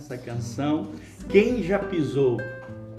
essa canção. Quem já pisou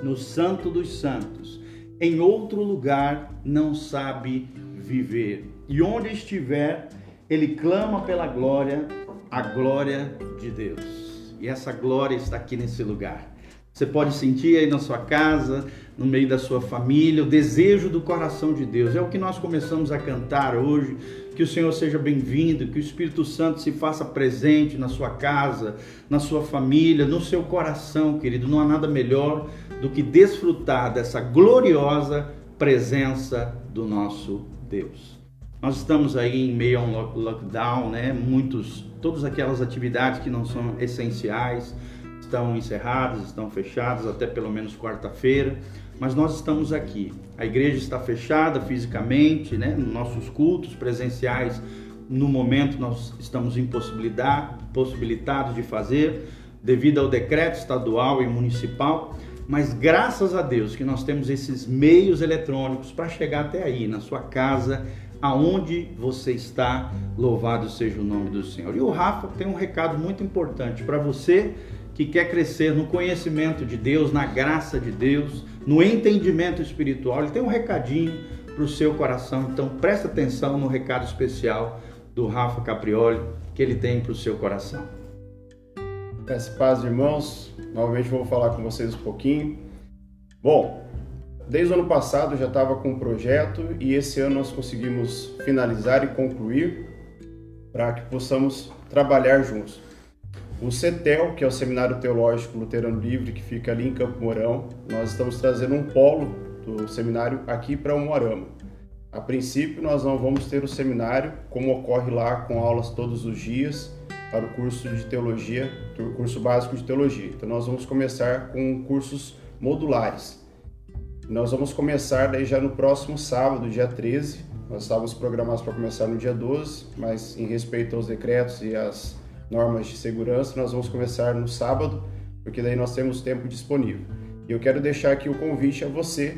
no Santo dos Santos, em outro lugar não sabe viver. E onde estiver, ele clama pela glória, a glória de Deus. E essa glória está aqui nesse lugar. Você pode sentir aí na sua casa, no meio da sua família, o desejo do coração de Deus. É o que nós começamos a cantar hoje. Que o Senhor seja bem-vindo, que o Espírito Santo se faça presente na sua casa, na sua família, no seu coração, querido. Não há nada melhor do que desfrutar dessa gloriosa presença do nosso Deus. Nós estamos aí em meio a um lockdown, né? Muitos, todas aquelas atividades que não são essenciais estão encerradas, estão fechadas até pelo menos quarta-feira, mas nós estamos aqui. A igreja está fechada fisicamente, né? Nossos cultos presenciais, no momento nós estamos impossibilitados de fazer devido ao decreto estadual e municipal, mas graças a Deus que nós temos esses meios eletrônicos para chegar até aí, na sua casa, aonde você está, louvado seja o nome do Senhor. E o Rafa tem um recado muito importante para você que quer crescer no conhecimento de Deus, na graça de Deus, no entendimento espiritual, ele tem um recadinho para o seu coração. Então presta atenção no recado especial do Rafa Caprioli que ele tem para o seu coração. Peço paz, irmãos. Novamente vou falar com vocês um pouquinho. Bom, desde o ano passado já estava com um projeto e esse ano nós conseguimos finalizar e concluir para que possamos trabalhar juntos. O CETEL, que é o Seminário Teológico Luterano Livre, que fica ali em Campo Mourão, nós estamos trazendo um polo do seminário aqui para o Moarama. A princípio, nós não vamos ter o seminário, como ocorre lá, com aulas todos os dias, para o curso de teologia, o curso básico de teologia. Então, nós vamos começar com cursos modulares. Nós vamos começar daí já no próximo sábado, dia 13. Nós estávamos programados para começar no dia 12, mas em respeito aos decretos e às normas de segurança, nós vamos começar no sábado, porque daí nós temos tempo disponível. E eu quero deixar aqui o convite a você,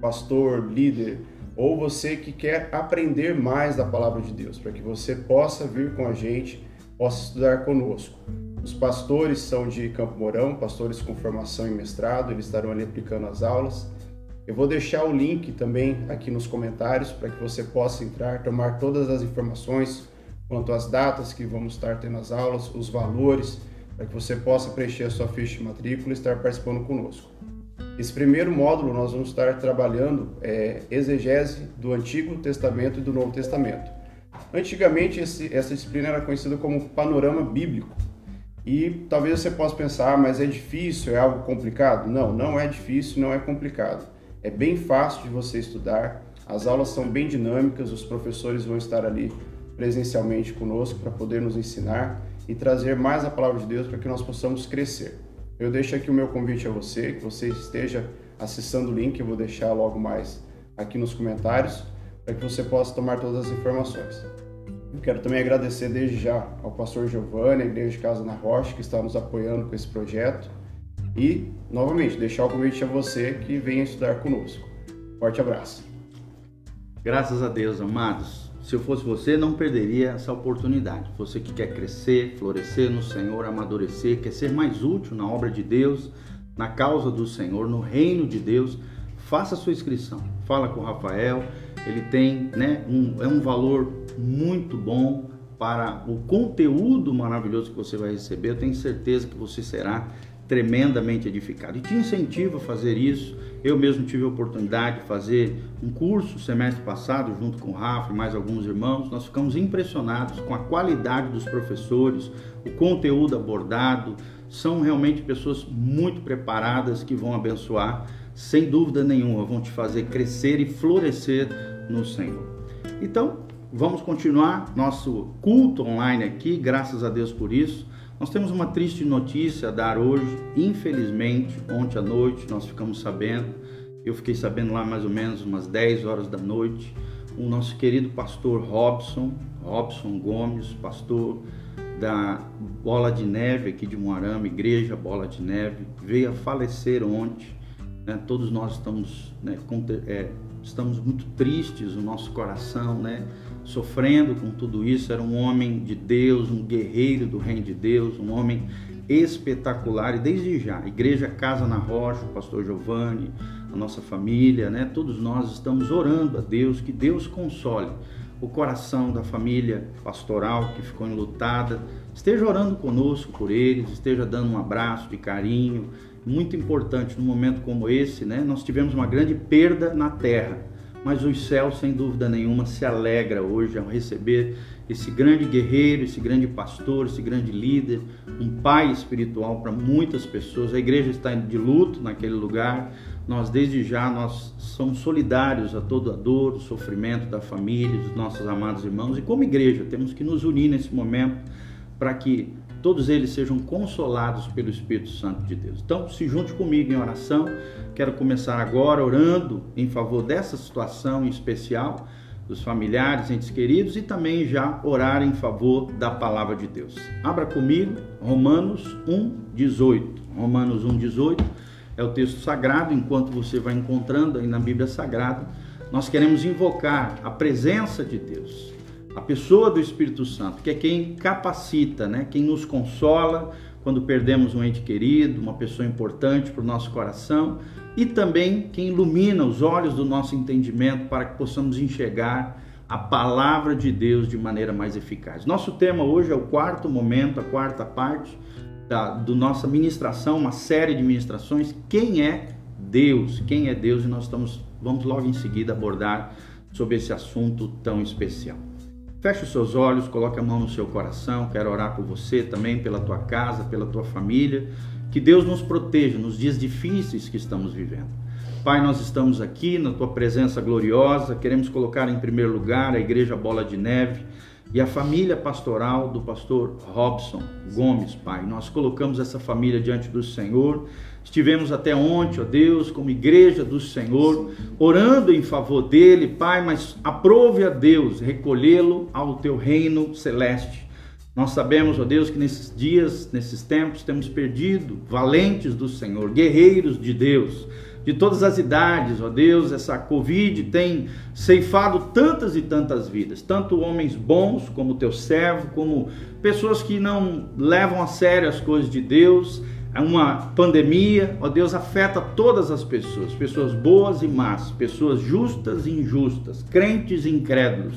pastor, líder, ou você que quer aprender mais da palavra de Deus, para que você possa vir com a gente, possa estudar conosco. Os pastores são de Campo Mourão, pastores com formação em mestrado, eles estarão ali aplicando as aulas. Eu vou deixar o link também aqui nos comentários para que você possa entrar, tomar todas as informações, quanto às datas que vamos estar tendo as aulas, os valores, para que você possa preencher a sua ficha de matrícula e estar participando conosco. Esse primeiro módulo nós vamos estar trabalhando é, exegese do Antigo Testamento e do Novo Testamento. Antigamente esse, essa disciplina era conhecida como panorama bíblico. E talvez você possa pensar, ah, mas é difícil, é algo complicado? Não, não é difícil, não é complicado. É bem fácil de você estudar, as aulas são bem dinâmicas, os professores vão estar ali presencialmente conosco para poder nos ensinar e trazer mais a palavra de Deus para que nós possamos crescer. Eu deixo aqui o meu convite a você, que você esteja acessando o link, eu vou deixar logo mais aqui nos comentários, para que você possa tomar todas as informações. Eu quero também agradecer desde já ao pastor Giovanni, a Igreja de Casa na Rocha, que está nos apoiando com esse projeto. E, novamente, deixar o convite a você que venha estudar conosco. Forte abraço. Graças a Deus, amados. Se eu fosse você, não perderia essa oportunidade. Você que quer crescer, florescer no Senhor, amadurecer, quer ser mais útil na obra de Deus, na causa do Senhor, no reino de Deus, faça sua inscrição. Fala com o Rafael, ele tem, né, um, é um valor muito bom para o conteúdo maravilhoso que você vai receber. Eu tenho certeza que você será tremendamente edificado. E te incentivo a fazer isso. Eu mesmo tive a oportunidade de fazer um curso semestre passado, junto com o Rafa e mais alguns irmãos. Nós ficamos impressionados com a qualidade dos professores, o conteúdo abordado. São realmente pessoas muito preparadas que vão abençoar, sem dúvida nenhuma, vão te fazer crescer e florescer no Senhor. Então, vamos continuar nosso culto online aqui, graças a Deus por isso. Nós temos uma triste notícia a dar hoje, infelizmente, ontem à noite nós ficamos sabendo, eu fiquei sabendo lá mais ou menos umas 10 horas da noite, o nosso querido pastor Robson, Robson Gomes, pastor da Bola de Neve aqui de Moarama, Igreja Bola de Neve, veio a falecer ontem. Né? Todos nós estamos, né, é, estamos muito tristes, o nosso coração, né? Sofrendo com tudo isso, era um homem de Deus, um guerreiro do reino de Deus, um homem espetacular. E desde já, Igreja Casa na Rocha, o pastor Giovanni, a nossa família, né? Todos nós estamos orando a Deus que Deus console o coração da família pastoral que ficou enlutada. Esteja orando conosco por eles, esteja dando um abraço de carinho. Muito importante num momento como esse, né? Nós tivemos uma grande perda na terra, mas os céus, sem dúvida nenhuma, se alegra hoje ao receber esse grande guerreiro, esse grande pastor, esse grande líder, um pai espiritual para muitas pessoas. A igreja está de luto naquele lugar. Nós desde já nós somos solidários a toda a dor, o sofrimento da família, dos nossos amados irmãos e como igreja temos que nos unir nesse momento para que todos eles sejam consolados pelo Espírito Santo de Deus. Então, se junte comigo em oração. Quero começar agora orando em favor dessa situação em especial dos familiares, entes queridos e também já orar em favor da palavra de Deus. Abra comigo Romanos 1:18. Romanos 1:18 é o texto sagrado, enquanto você vai encontrando aí na Bíblia Sagrada, nós queremos invocar a presença de Deus, a pessoa do Espírito Santo, que é quem capacita, né? quem nos consola quando perdemos um ente querido, uma pessoa importante para o nosso coração, e também quem ilumina os olhos do nosso entendimento para que possamos enxergar a palavra de Deus de maneira mais eficaz. Nosso tema hoje é o quarto momento, a quarta parte da do nossa ministração, uma série de ministrações, quem é Deus? Quem é Deus? E nós estamos vamos logo em seguida abordar sobre esse assunto tão especial. Feche os seus olhos, coloque a mão no seu coração. Quero orar por você também, pela tua casa, pela tua família. Que Deus nos proteja nos dias difíceis que estamos vivendo. Pai, nós estamos aqui na tua presença gloriosa. Queremos colocar em primeiro lugar a Igreja Bola de Neve e a família pastoral do pastor Robson Gomes, Pai. Nós colocamos essa família diante do Senhor. Estivemos até ontem, ó Deus, como igreja do Senhor, orando em favor dele, Pai, mas aprove a Deus recolhê-lo ao teu reino celeste. Nós sabemos, ó Deus, que nesses dias, nesses tempos, temos perdido valentes do Senhor, guerreiros de Deus de todas as idades, ó Deus, essa Covid tem ceifado tantas e tantas vidas, tanto homens bons como teu servo, como pessoas que não levam a sério as coisas de Deus. É uma pandemia, ó Deus, afeta todas as pessoas, pessoas boas e más, pessoas justas e injustas, crentes e incrédulos.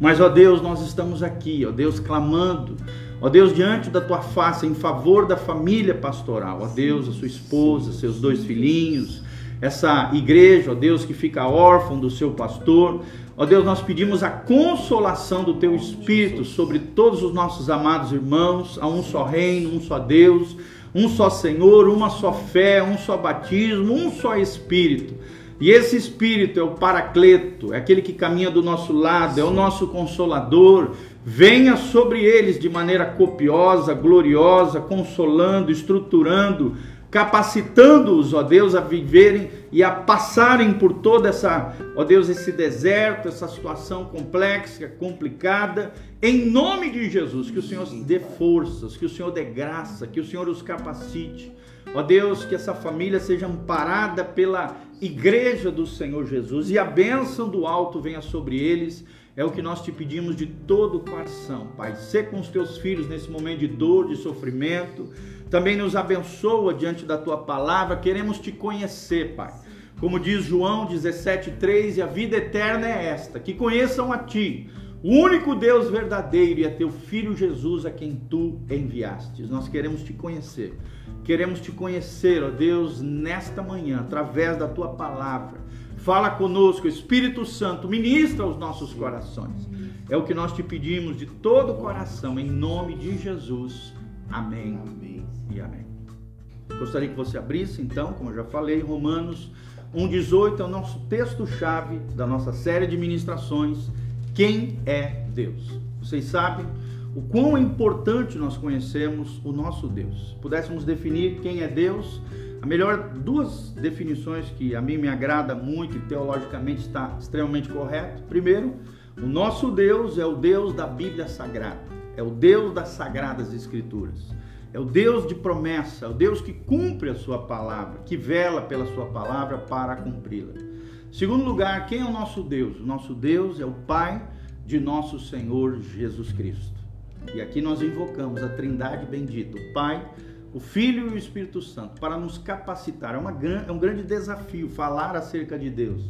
Mas, ó Deus, nós estamos aqui, ó Deus, clamando Ó Deus, diante da tua face, em favor da família pastoral, ó Deus, a sua esposa, seus dois filhinhos, essa igreja, ó Deus, que fica órfão do seu pastor. Ó Deus, nós pedimos a consolação do teu Espírito sobre todos os nossos amados irmãos, a um só reino, um só Deus, um só Senhor, uma só fé, um só batismo, um só Espírito. E esse Espírito é o Paracleto, é aquele que caminha do nosso lado, é o nosso consolador. Venha sobre eles de maneira copiosa, gloriosa, consolando, estruturando, capacitando-os, ó Deus, a viverem e a passarem por toda essa, ó Deus, esse deserto, essa situação complexa, complicada, em nome de Jesus, que o Senhor dê forças, que o Senhor dê graça, que o Senhor os capacite. Ó Deus, que essa família seja amparada pela igreja do Senhor Jesus e a bênção do alto venha sobre eles. É o que nós te pedimos de todo o coração, Pai. Ser com os teus filhos nesse momento de dor, de sofrimento também nos abençoa diante da tua palavra. Queremos te conhecer, Pai. Como diz João 17,3, e a vida eterna é esta: que conheçam a ti, o único Deus verdadeiro, e a teu Filho Jesus, a quem tu enviastes. Nós queremos te conhecer. Queremos te conhecer, ó Deus, nesta manhã, através da tua palavra. Fala conosco, Espírito Santo, ministra os nossos corações. É o que nós te pedimos de todo o coração, em nome de Jesus. Amém. Amém e amém. Gostaria que você abrisse, então, como eu já falei, Romanos 1,18 é o nosso texto-chave da nossa série de ministrações. Quem é Deus? Vocês sabem o quão importante nós conhecemos o nosso Deus. Pudéssemos definir quem é Deus, a melhor duas definições que a mim me agrada muito e teologicamente está extremamente correto. Primeiro, o nosso Deus é o Deus da Bíblia Sagrada, é o Deus das Sagradas Escrituras. É o Deus de promessa, é o Deus que cumpre a sua palavra, que vela pela sua palavra para cumpri-la. Segundo lugar, quem é o nosso Deus? O nosso Deus é o Pai de nosso Senhor Jesus Cristo. E aqui nós invocamos a Trindade bendita, o Pai, o Filho e o Espírito Santo, para nos capacitar. É, uma, é um grande desafio falar acerca de Deus.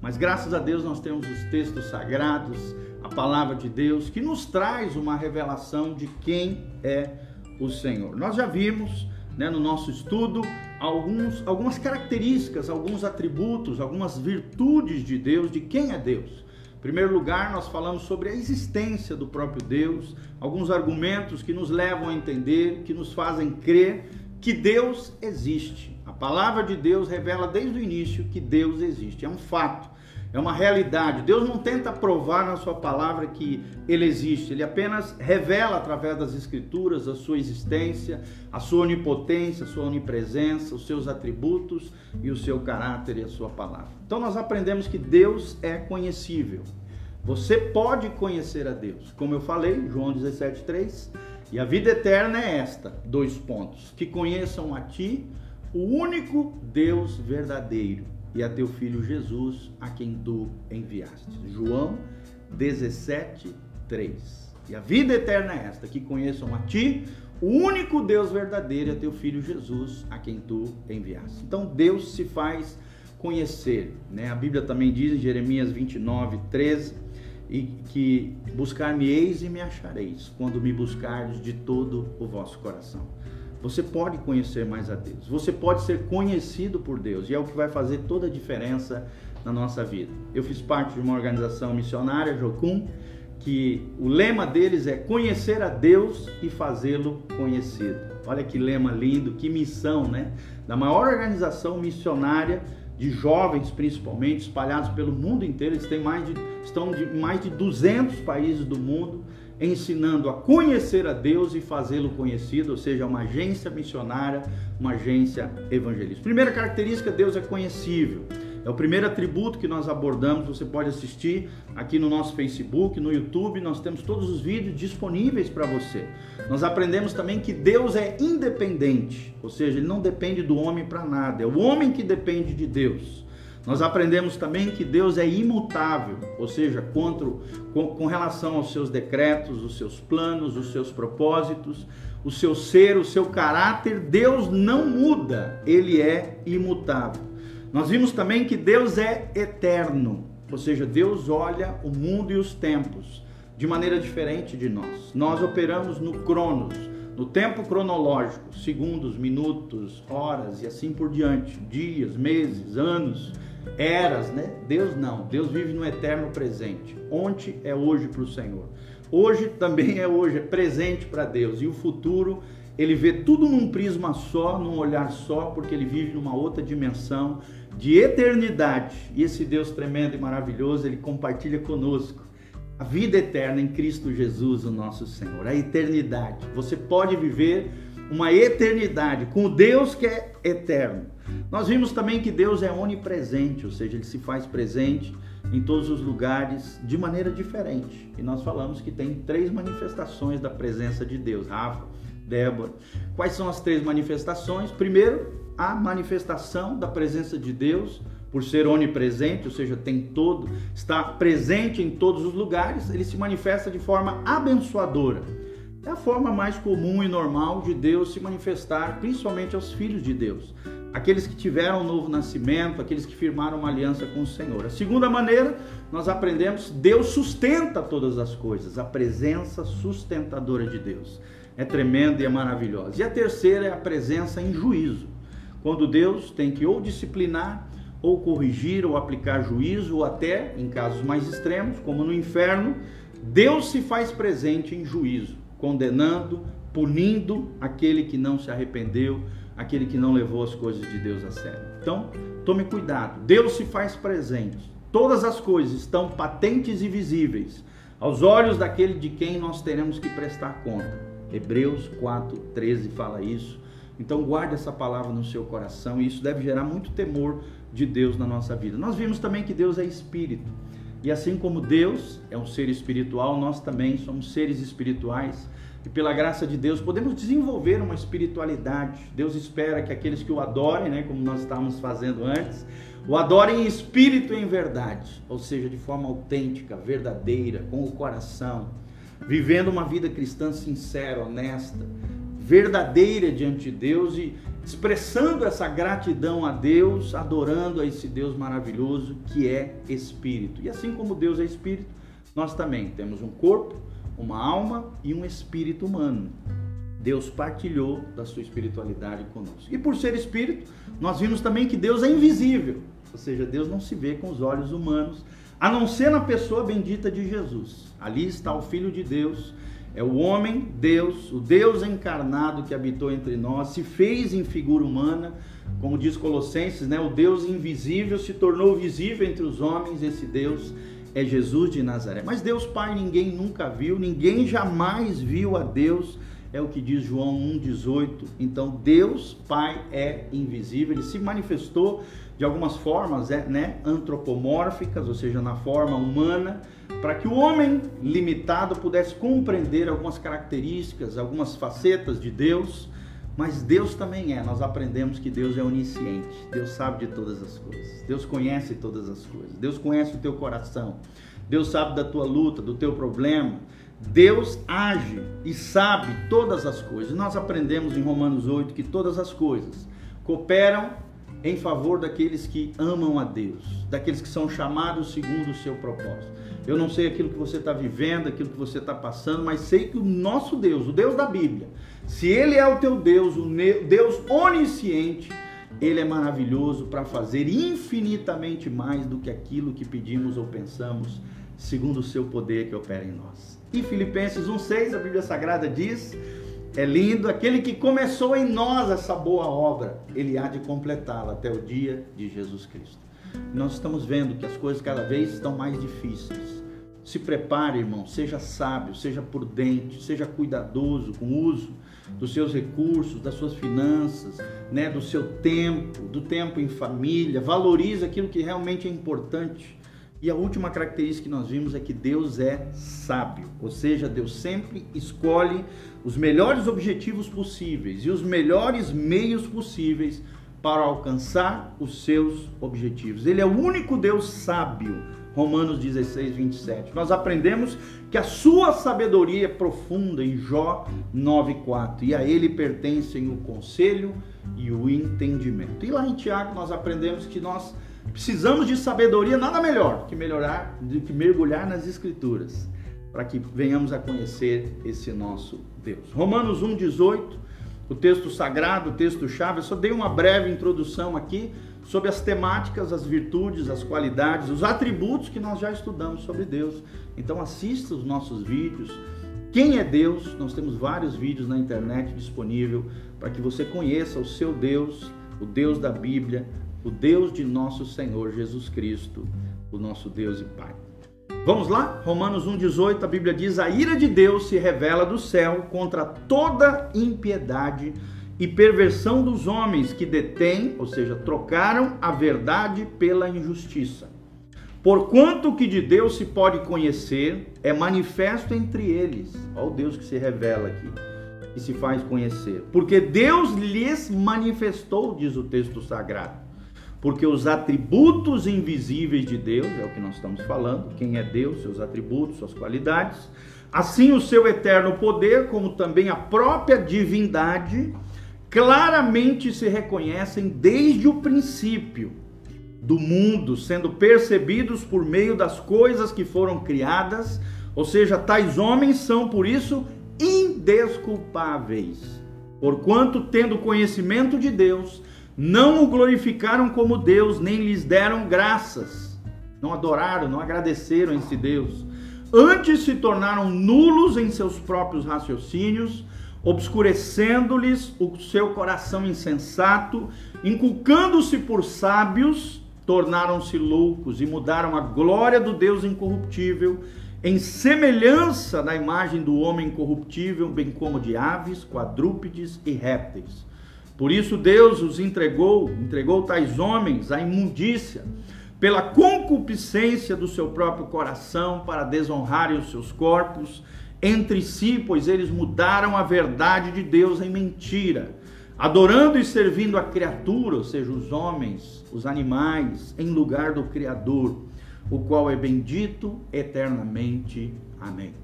Mas graças a Deus nós temos os textos sagrados, a palavra de Deus, que nos traz uma revelação de quem é o Senhor. Nós já vimos né, no nosso estudo alguns, algumas características, alguns atributos, algumas virtudes de Deus, de quem é Deus. Em primeiro lugar, nós falamos sobre a existência do próprio Deus, alguns argumentos que nos levam a entender, que nos fazem crer que Deus existe. A palavra de Deus revela desde o início que Deus existe, é um fato é uma realidade. Deus não tenta provar na sua palavra que ele existe, ele apenas revela através das escrituras a sua existência, a sua onipotência, a sua onipresença, os seus atributos e o seu caráter e a sua palavra. Então nós aprendemos que Deus é conhecível. Você pode conhecer a Deus. Como eu falei, João 17:3, e a vida eterna é esta, dois pontos: que conheçam a ti, o único Deus verdadeiro e a teu filho Jesus, a quem tu enviaste. João 17, 3. E a vida eterna é esta, que conheçam a ti, o único Deus verdadeiro, e a teu filho Jesus, a quem tu enviaste. Então Deus se faz conhecer, né? A Bíblia também diz em Jeremias 29, 13, e que buscar-me-eis e me achareis, quando me buscardes de todo o vosso coração. Você pode conhecer mais a Deus. Você pode ser conhecido por Deus. E é o que vai fazer toda a diferença na nossa vida. Eu fiz parte de uma organização missionária, Jocum, que o lema deles é conhecer a Deus e fazê-lo conhecido. Olha que lema lindo, que missão, né? Da maior organização missionária de jovens, principalmente, espalhados pelo mundo inteiro. Eles têm mais de, estão em mais de 200 países do mundo ensinando a conhecer a Deus e fazê-lo conhecido, ou seja, uma agência missionária, uma agência evangelista. Primeira característica, Deus é conhecível. É o primeiro atributo que nós abordamos. Você pode assistir aqui no nosso Facebook, no YouTube. Nós temos todos os vídeos disponíveis para você. Nós aprendemos também que Deus é independente, ou seja, ele não depende do homem para nada. É o homem que depende de Deus. Nós aprendemos também que Deus é imutável, ou seja, contra, com, com, relação aos seus decretos, os seus planos, os seus propósitos, o seu ser, o seu caráter, Deus não muda, ele é imutável. Nós vimos também que Deus é eterno, ou seja, Deus olha o mundo e os tempos de maneira diferente de nós. Nós operamos no Cronos, no tempo cronológico, segundos, minutos, horas e assim por diante, dias, meses, anos eras, né? Deus não. Deus vive no eterno presente. Ontem é hoje para o Senhor. Hoje também é hoje, é presente para Deus. E o futuro, ele vê tudo num prisma só, num olhar só, porque ele vive numa outra dimensão de eternidade. E esse Deus tremendo e maravilhoso, ele compartilha conosco vida eterna em Cristo Jesus, o nosso Senhor. A eternidade. Você pode viver uma eternidade com o Deus que é eterno. Nós vimos também que Deus é onipresente, ou seja, ele se faz presente em todos os lugares de maneira diferente. E nós falamos que tem três manifestações da presença de Deus. Rafa, Débora. Quais são as três manifestações? Primeiro, a manifestação da presença de Deus por ser onipresente, ou seja, tem todo, está presente em todos os lugares, ele se manifesta de forma abençoadora. É a forma mais comum e normal de Deus se manifestar, principalmente aos filhos de Deus aqueles que tiveram um novo nascimento, aqueles que firmaram uma aliança com o Senhor. A segunda maneira, nós aprendemos, Deus sustenta todas as coisas, a presença sustentadora de Deus. É tremenda e é maravilhosa. E a terceira é a presença em juízo, quando Deus tem que ou disciplinar, ou corrigir, ou aplicar juízo, ou até, em casos mais extremos, como no inferno, Deus se faz presente em juízo, condenando, punindo aquele que não se arrependeu, aquele que não levou as coisas de Deus a sério. Então, tome cuidado. Deus se faz presente. Todas as coisas estão patentes e visíveis aos olhos daquele de quem nós teremos que prestar conta. Hebreus 4:13 fala isso. Então guarde essa palavra no seu coração e isso deve gerar muito temor de Deus na nossa vida. Nós vimos também que Deus é espírito. E assim como Deus é um ser espiritual, nós também somos seres espirituais e pela graça de Deus podemos desenvolver uma espiritualidade. Deus espera que aqueles que o adorem, né, como nós estávamos fazendo antes, O adore em espírito e em verdade, ou seja, de forma autêntica, verdadeira, com o coração, vivendo uma vida cristã sincera, honesta, verdadeira diante de Deus e expressando essa gratidão a Deus, adorando a esse Deus maravilhoso que é espírito. E assim como Deus é espírito, nós também temos um corpo, uma alma e um espírito humano. Deus partilhou da sua espiritualidade conosco. E por ser espírito, nós vimos também que Deus é invisível, ou seja, Deus não se vê com os olhos humanos, a não ser na pessoa bendita de Jesus. Ali está o Filho de Deus, é o homem, Deus, o Deus encarnado que habitou entre nós, se fez em figura humana, como diz Colossenses, né? O Deus invisível se tornou visível entre os homens, esse Deus é Jesus de Nazaré. Mas Deus Pai ninguém nunca viu, ninguém jamais viu a Deus é o que diz João 1,18. Então, Deus Pai é invisível, ele se manifestou de algumas formas é, né, antropomórficas, ou seja, na forma humana, para que o homem limitado pudesse compreender algumas características, algumas facetas de Deus. Mas Deus também é, nós aprendemos que Deus é onisciente, Deus sabe de todas as coisas, Deus conhece todas as coisas, Deus conhece o teu coração, Deus sabe da tua luta, do teu problema, Deus age e sabe todas as coisas. Nós aprendemos em Romanos 8 que todas as coisas cooperam em favor daqueles que amam a Deus, daqueles que são chamados segundo o seu propósito. Eu não sei aquilo que você está vivendo, aquilo que você está passando, mas sei que o nosso Deus, o Deus da Bíblia, se Ele é o teu Deus, o Deus onisciente, Ele é maravilhoso para fazer infinitamente mais do que aquilo que pedimos ou pensamos, segundo o seu poder que opera em nós. E Filipenses 1,6, a Bíblia Sagrada diz: é lindo, aquele que começou em nós essa boa obra, ele há de completá-la até o dia de Jesus Cristo. Nós estamos vendo que as coisas cada vez estão mais difíceis. Se prepare, irmão, seja sábio, seja prudente, seja cuidadoso com o uso dos seus recursos, das suas finanças, né, do seu tempo, do tempo em família. Valorize aquilo que realmente é importante e a última característica que nós vimos é que Deus é sábio, ou seja, Deus sempre escolhe os melhores objetivos possíveis e os melhores meios possíveis para alcançar os seus objetivos. Ele é o único Deus sábio. Romanos 16, 27. Nós aprendemos que a sua sabedoria é profunda em Jó 9,4 e a ele pertencem o conselho e o entendimento. E lá em Tiago nós aprendemos que nós Precisamos de sabedoria, nada melhor que melhorar, do que mergulhar nas escrituras, para que venhamos a conhecer esse nosso Deus. Romanos 1:18, o texto sagrado, o texto chave, eu só dei uma breve introdução aqui sobre as temáticas, as virtudes, as qualidades, os atributos que nós já estudamos sobre Deus. Então assista os nossos vídeos. Quem é Deus? Nós temos vários vídeos na internet disponível para que você conheça o seu Deus, o Deus da Bíblia, o Deus de nosso Senhor Jesus Cristo, o nosso Deus e Pai. Vamos lá? Romanos 1,18, a Bíblia diz: A ira de Deus se revela do céu contra toda impiedade e perversão dos homens que detêm, ou seja, trocaram a verdade pela injustiça. Porquanto que de Deus se pode conhecer é manifesto entre eles. Olha o Deus que se revela aqui e se faz conhecer. Porque Deus lhes manifestou, diz o texto sagrado porque os atributos invisíveis de Deus, é o que nós estamos falando, quem é Deus, seus atributos, suas qualidades, assim o seu eterno poder, como também a própria divindade, claramente se reconhecem desde o princípio do mundo, sendo percebidos por meio das coisas que foram criadas, ou seja, tais homens são por isso indesculpáveis, porquanto tendo conhecimento de Deus, não o glorificaram como Deus, nem lhes deram graças. Não adoraram, não agradeceram esse Deus. Antes se tornaram nulos em seus próprios raciocínios, obscurecendo-lhes o seu coração insensato, inculcando-se por sábios, tornaram-se loucos e mudaram a glória do Deus incorruptível em semelhança da imagem do homem incorruptível, bem como de aves, quadrúpedes e répteis por isso Deus os entregou, entregou tais homens à imundícia, pela concupiscência do seu próprio coração, para desonrarem os seus corpos entre si, pois eles mudaram a verdade de Deus em mentira, adorando e servindo a criatura, ou seja, os homens, os animais, em lugar do Criador, o qual é bendito eternamente. Amém.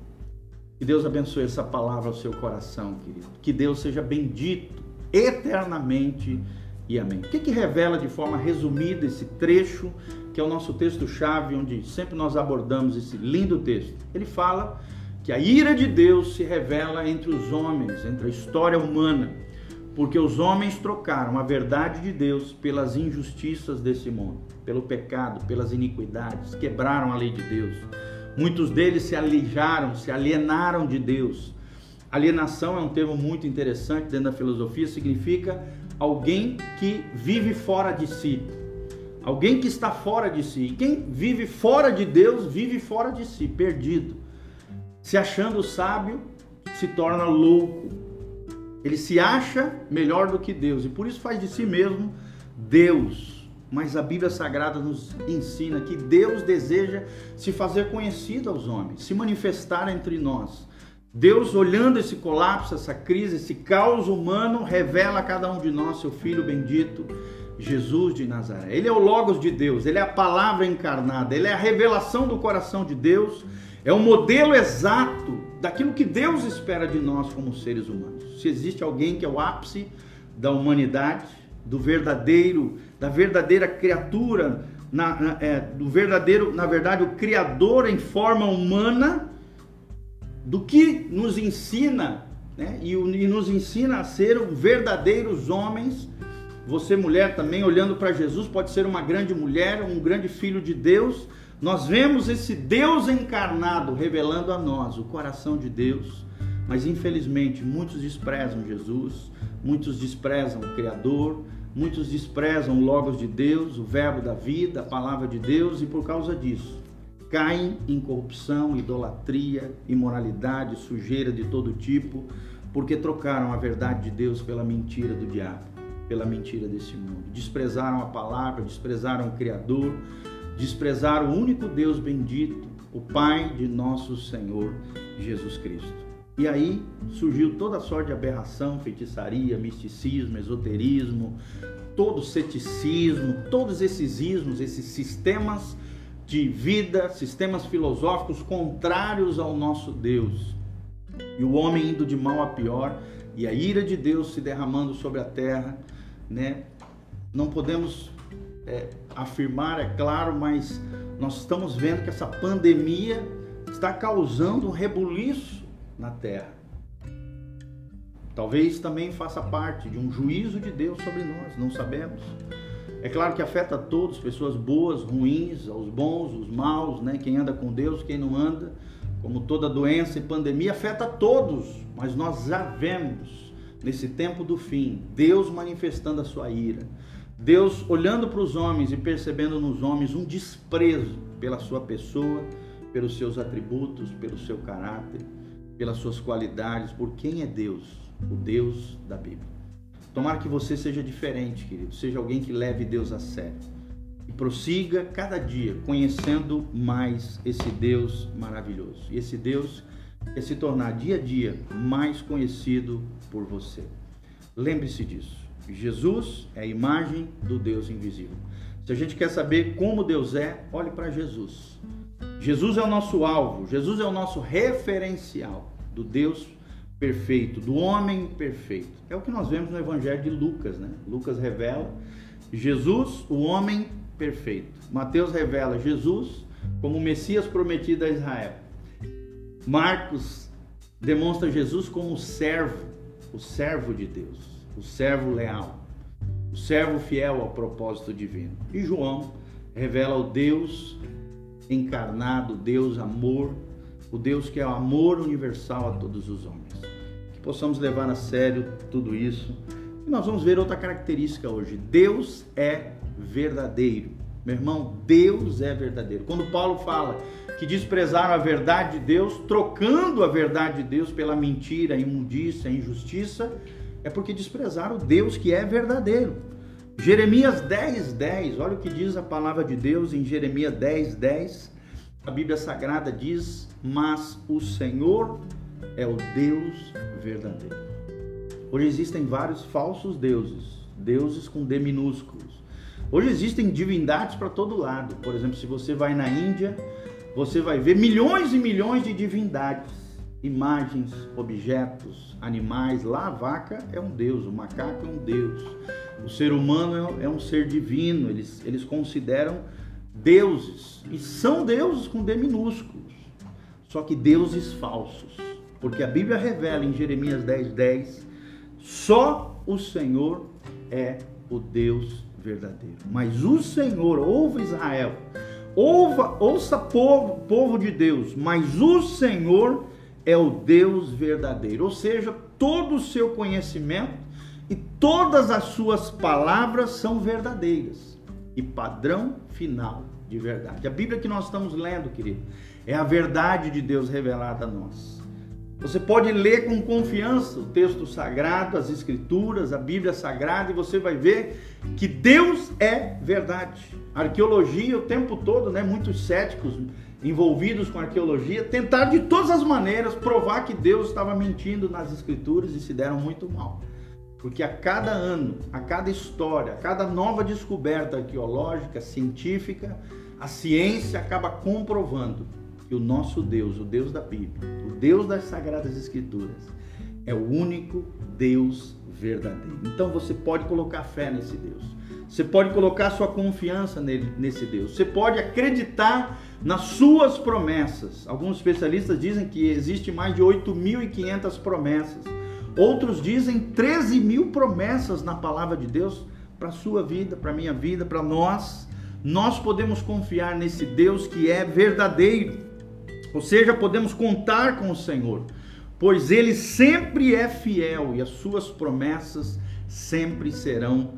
Que Deus abençoe essa palavra ao seu coração, querido. Que Deus seja bendito eternamente. E amém. O que, que revela de forma resumida esse trecho, que é o nosso texto-chave, onde sempre nós abordamos esse lindo texto? Ele fala que a ira de Deus se revela entre os homens, entre a história humana, porque os homens trocaram a verdade de Deus pelas injustiças desse mundo, pelo pecado, pelas iniquidades, quebraram a lei de Deus. Muitos deles se alijaram, se alienaram de Deus. Alienação é um termo muito interessante dentro da filosofia, significa alguém que vive fora de si. Alguém que está fora de si. E quem vive fora de Deus, vive fora de si, perdido se achando sábio, se torna louco. Ele se acha melhor do que Deus e por isso faz de si mesmo Deus. Mas a Bíblia Sagrada nos ensina que Deus deseja se fazer conhecido aos homens, se manifestar entre nós. Deus, olhando esse colapso, essa crise, esse caos humano, revela a cada um de nós seu Filho bendito, Jesus de Nazaré. Ele é o Logos de Deus, ele é a palavra encarnada, ele é a revelação do coração de Deus é o modelo exato daquilo que Deus espera de nós como seres humanos. Se existe alguém que é o ápice da humanidade, do verdadeiro, da verdadeira criatura, na, na, é, do verdadeiro, na verdade, o Criador em forma humana, do que nos ensina, né? e, e nos ensina a ser verdadeiros homens. Você, mulher, também olhando para Jesus, pode ser uma grande mulher, um grande filho de Deus nós vemos esse Deus encarnado revelando a nós o coração de Deus, mas infelizmente muitos desprezam Jesus, muitos desprezam o Criador, muitos desprezam o Logos de Deus, o Verbo da vida, a palavra de Deus, e por causa disso caem em corrupção, idolatria, imoralidade, sujeira de todo tipo, porque trocaram a verdade de Deus pela mentira do diabo, pela mentira desse mundo. Desprezaram a palavra, desprezaram o Criador, desprezar o único Deus bendito, o Pai de nosso Senhor Jesus Cristo. E aí surgiu toda sorte de aberração, feitiçaria, misticismo, esoterismo, todo ceticismo, todos esses ismos, esses sistemas de vida, sistemas filosóficos contrários ao nosso Deus. E o homem indo de mal a pior, e a ira de Deus se derramando sobre a terra, né? Não podemos é, afirmar, é claro, mas nós estamos vendo que essa pandemia está causando um rebuliço na terra. Talvez também faça parte de um juízo de Deus sobre nós, não sabemos. É claro que afeta todos, pessoas boas, ruins, aos bons, os maus, né? Quem anda com Deus, quem não anda. Como toda doença e pandemia afeta todos, mas nós já vemos nesse tempo do fim Deus manifestando a sua ira Deus olhando para os homens e percebendo nos homens um desprezo pela sua pessoa, pelos seus atributos, pelo seu caráter, pelas suas qualidades, por quem é Deus, o Deus da Bíblia. Tomara que você seja diferente, querido, seja alguém que leve Deus a sério e prossiga cada dia conhecendo mais esse Deus maravilhoso. E esse Deus quer se tornar dia a dia mais conhecido por você. Lembre-se disso. Jesus é a imagem do Deus invisível. Se a gente quer saber como Deus é, olhe para Jesus. Jesus é o nosso alvo, Jesus é o nosso referencial do Deus perfeito, do homem perfeito. É o que nós vemos no Evangelho de Lucas, né? Lucas revela Jesus, o homem perfeito. Mateus revela Jesus como o Messias prometido a Israel. Marcos demonstra Jesus como o servo, o servo de Deus o servo leal, o servo fiel ao propósito divino. E João revela o Deus encarnado, Deus amor, o Deus que é o amor universal a todos os homens. Possamos levar a sério tudo isso. E nós vamos ver outra característica hoje. Deus é verdadeiro. Meu irmão, Deus é verdadeiro. Quando Paulo fala que desprezaram a verdade de Deus, trocando a verdade de Deus pela mentira, imundícia, injustiça, é porque desprezaram o Deus que é verdadeiro. Jeremias 10, 10, olha o que diz a palavra de Deus em Jeremias 10, 10. A Bíblia Sagrada diz: Mas o Senhor é o Deus verdadeiro. Hoje existem vários falsos deuses, deuses com D minúsculos. Hoje existem divindades para todo lado. Por exemplo, se você vai na Índia, você vai ver milhões e milhões de divindades, imagens, objetos, animais. Lá a vaca é um deus, o macaco é um deus, o ser humano é um ser divino. Eles, eles consideram deuses e são deuses com D minúsculos, só que deuses falsos, porque a Bíblia revela em Jeremias 10, 10 só o Senhor é o Deus verdadeiro. Mas o Senhor, ouve Israel, ouva, ouça povo, povo de Deus, mas o Senhor é o Deus verdadeiro. Ou seja, todo o seu conhecimento e todas as suas palavras são verdadeiras e padrão final de verdade. A Bíblia que nós estamos lendo, querido, é a verdade de Deus revelada a nós. Você pode ler com confiança o texto sagrado, as escrituras, a Bíblia sagrada e você vai ver que Deus é verdade. A arqueologia o tempo todo, né, muitos céticos envolvidos com arqueologia tentaram de todas as maneiras provar que Deus estava mentindo nas escrituras e se deram muito mal. Porque a cada ano, a cada história, a cada nova descoberta arqueológica, científica, a ciência acaba comprovando que o nosso Deus, o Deus da Bíblia, o Deus das Sagradas Escrituras, é o único Deus verdadeiro. Então você pode colocar fé nesse Deus. Você pode colocar sua confiança nele, nesse Deus. Você pode acreditar nas suas promessas. Alguns especialistas dizem que existe mais de 8.500 promessas. Outros dizem 13 mil promessas na palavra de Deus para a sua vida, para a minha vida, para nós. Nós podemos confiar nesse Deus que é verdadeiro. Ou seja, podemos contar com o Senhor, pois ele sempre é fiel e as suas promessas sempre serão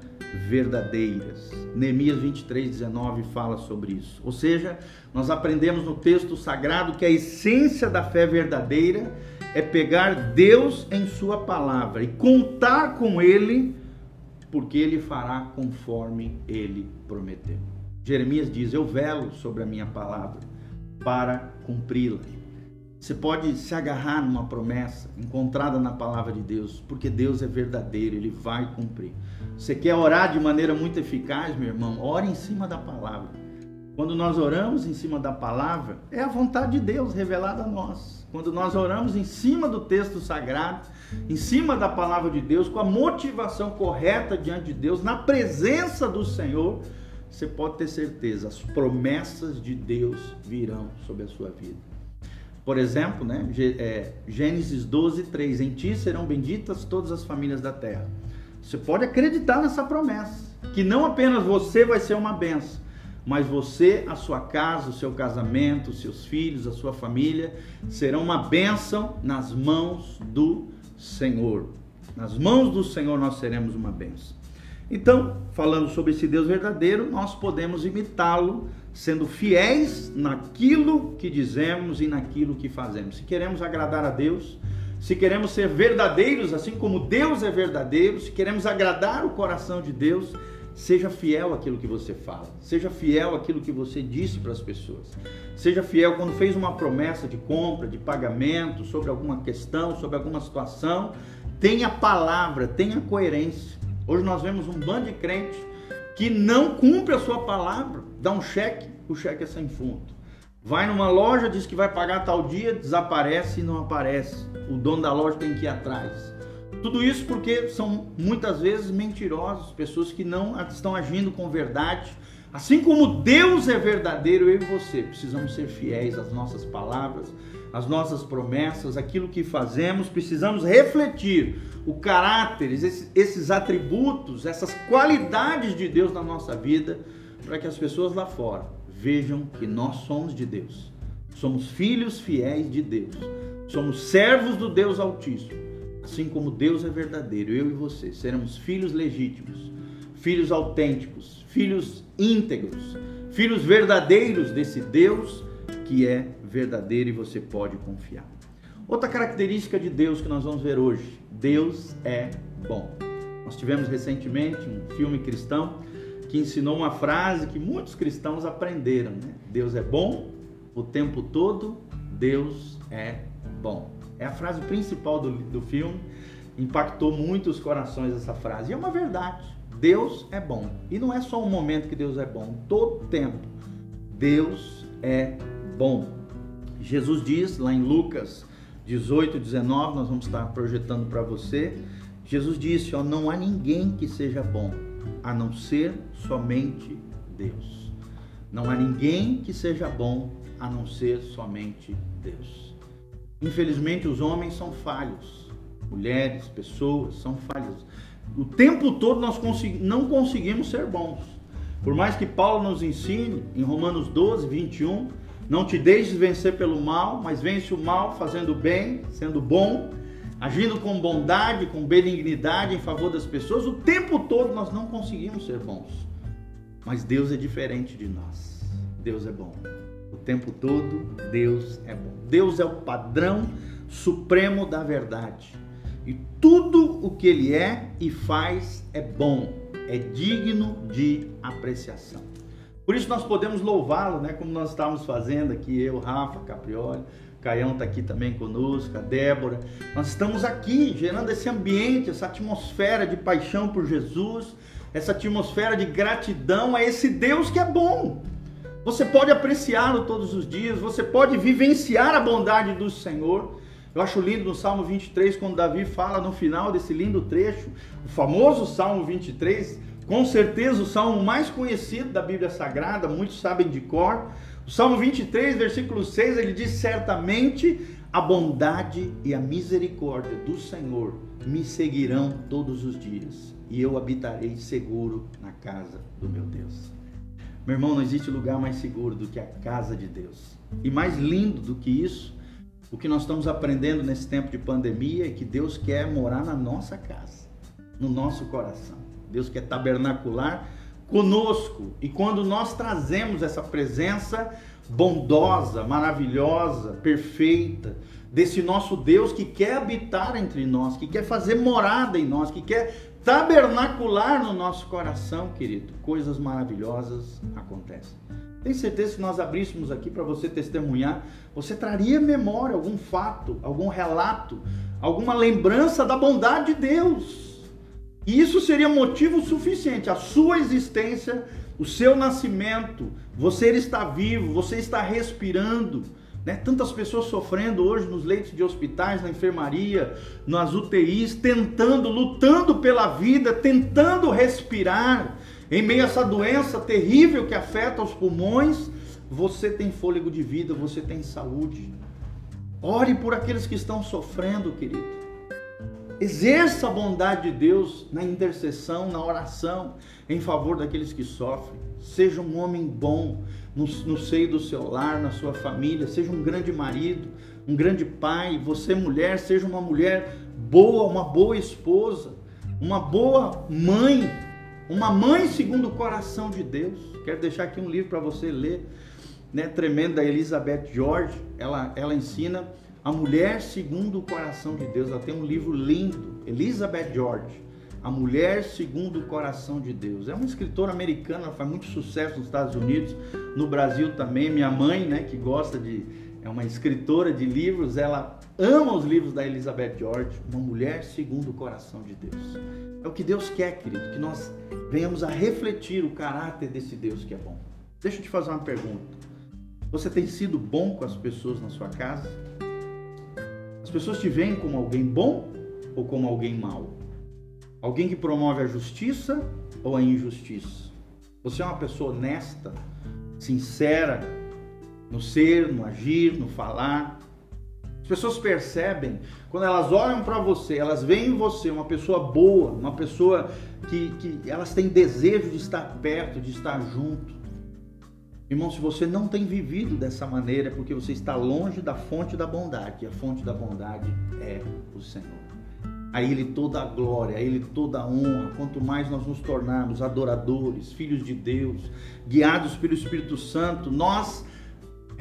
verdadeiras. Neemias 23, 19 fala sobre isso. Ou seja, nós aprendemos no texto sagrado que a essência da fé verdadeira é pegar Deus em Sua palavra e contar com Ele, porque Ele fará conforme Ele prometeu. Jeremias diz: Eu velo sobre a minha palavra para cumpri-la. Você pode se agarrar numa promessa encontrada na palavra de Deus, porque Deus é verdadeiro, ele vai cumprir. Você quer orar de maneira muito eficaz, meu irmão? Ore em cima da palavra. Quando nós oramos em cima da palavra, é a vontade de Deus revelada a nós. Quando nós oramos em cima do texto sagrado, em cima da palavra de Deus, com a motivação correta diante de Deus, na presença do Senhor, você pode ter certeza, as promessas de Deus virão sobre a sua vida. Por exemplo, né, é, Gênesis 12, 3: Em ti serão benditas todas as famílias da terra. Você pode acreditar nessa promessa, que não apenas você vai ser uma benção, mas você, a sua casa, o seu casamento, os seus filhos, a sua família serão uma bênção nas mãos do Senhor. Nas mãos do Senhor nós seremos uma bênção. Então, falando sobre esse Deus verdadeiro, nós podemos imitá-lo sendo fiéis naquilo que dizemos e naquilo que fazemos. Se queremos agradar a Deus, se queremos ser verdadeiros, assim como Deus é verdadeiro, se queremos agradar o coração de Deus, seja fiel àquilo que você fala, seja fiel àquilo que você disse para as pessoas, seja fiel quando fez uma promessa de compra, de pagamento, sobre alguma questão, sobre alguma situação, tenha palavra, tenha coerência. Hoje nós vemos um bando de crente que não cumpre a sua palavra, dá um cheque, o cheque é sem fundo. Vai numa loja, diz que vai pagar tal dia, desaparece e não aparece. O dono da loja tem que ir atrás. Tudo isso porque são muitas vezes mentirosos, pessoas que não estão agindo com verdade. Assim como Deus é verdadeiro, eu e você precisamos ser fiéis às nossas palavras, às nossas promessas, aquilo que fazemos, precisamos refletir o caráter, esses, esses atributos, essas qualidades de Deus na nossa vida, para que as pessoas lá fora vejam que nós somos de Deus. Somos filhos fiéis de Deus. Somos servos do Deus Altíssimo. Assim como Deus é verdadeiro, eu e você seremos filhos legítimos, filhos autênticos, filhos íntegros, filhos verdadeiros desse Deus que é verdadeiro e você pode confiar. Outra característica de Deus que nós vamos ver hoje: Deus é bom. Nós tivemos recentemente um filme cristão que ensinou uma frase que muitos cristãos aprenderam: né? Deus é bom o tempo todo, Deus é bom. É a frase principal do, do filme. impactou muito os corações essa frase. E é uma verdade. Deus é bom. E não é só um momento que Deus é bom, todo tempo. Deus é bom. Jesus diz lá em Lucas 18, 19, nós vamos estar projetando para você. Jesus disse: ó, Não há ninguém que seja bom, a não ser somente Deus. Não há ninguém que seja bom, a não ser somente Deus. Infelizmente, os homens são falhos, mulheres, pessoas são falhos. O tempo todo nós não conseguimos ser bons. Por mais que Paulo nos ensine em Romanos 12, 21, não te deixes vencer pelo mal, mas vence o mal fazendo bem, sendo bom, agindo com bondade, com benignidade em favor das pessoas. O tempo todo nós não conseguimos ser bons. Mas Deus é diferente de nós. Deus é bom. O tempo todo, Deus é bom. Deus é o padrão supremo da verdade. E tudo o que ele é e faz é bom, é digno de apreciação. Por isso nós podemos louvá-lo, né, como nós estávamos fazendo aqui, eu, Rafa, Caprioli, Caião está aqui também conosco, a Débora. Nós estamos aqui gerando esse ambiente, essa atmosfera de paixão por Jesus, essa atmosfera de gratidão a esse Deus que é bom. Você pode apreciá-lo todos os dias, você pode vivenciar a bondade do Senhor. Eu acho lindo no Salmo 23, quando Davi fala no final desse lindo trecho, o famoso Salmo 23, com certeza o salmo mais conhecido da Bíblia Sagrada, muitos sabem de cor. O Salmo 23, versículo 6, ele diz: Certamente a bondade e a misericórdia do Senhor me seguirão todos os dias, e eu habitarei seguro na casa do meu Deus. Meu irmão, não existe lugar mais seguro do que a casa de Deus. E mais lindo do que isso, o que nós estamos aprendendo nesse tempo de pandemia é que Deus quer morar na nossa casa, no nosso coração. Deus quer tabernacular conosco. E quando nós trazemos essa presença bondosa, maravilhosa, perfeita, desse nosso Deus que quer habitar entre nós, que quer fazer morada em nós, que quer tabernacular no nosso coração, querido, coisas maravilhosas acontecem. Tenho certeza que nós abríssemos aqui para você testemunhar, você traria memória, algum fato, algum relato, alguma lembrança da bondade de Deus. E isso seria motivo suficiente, a sua existência, o seu nascimento, você está vivo, você está respirando né? Tantas pessoas sofrendo hoje nos leitos de hospitais, na enfermaria, nas UTIs, tentando, lutando pela vida, tentando respirar. Em meio a essa doença terrível que afeta os pulmões, você tem fôlego de vida, você tem saúde. Ore por aqueles que estão sofrendo, querido. Exerça a bondade de Deus na intercessão, na oração, em favor daqueles que sofrem. Seja um homem bom, no, no seio do seu lar, na sua família, seja um grande marido, um grande pai, você mulher, seja uma mulher boa, uma boa esposa, uma boa mãe, uma mãe segundo o coração de Deus. Quero deixar aqui um livro para você ler, né, tremendo da Elizabeth George. Ela, ela ensina a mulher segundo o coração de Deus. Ela tem um livro lindo, Elizabeth George a Mulher Segundo o Coração de Deus. É uma escritora americana, ela faz muito sucesso nos Estados Unidos, no Brasil também. Minha mãe, né, que gosta de. é uma escritora de livros, ela ama os livros da Elizabeth George, Uma Mulher Segundo o Coração de Deus. É o que Deus quer, querido, que nós venhamos a refletir o caráter desse Deus que é bom. Deixa eu te fazer uma pergunta. Você tem sido bom com as pessoas na sua casa? As pessoas te veem como alguém bom ou como alguém mau? Alguém que promove a justiça ou a injustiça? Você é uma pessoa honesta, sincera no ser, no agir, no falar. As pessoas percebem, quando elas olham para você, elas veem em você uma pessoa boa, uma pessoa que, que elas têm desejo de estar perto, de estar junto. Irmão, se você não tem vivido dessa maneira, é porque você está longe da fonte da bondade, e a fonte da bondade é o Senhor a Ele toda a glória, a Ele toda a honra. Quanto mais nós nos tornarmos adoradores, filhos de Deus, guiados pelo Espírito Santo, nós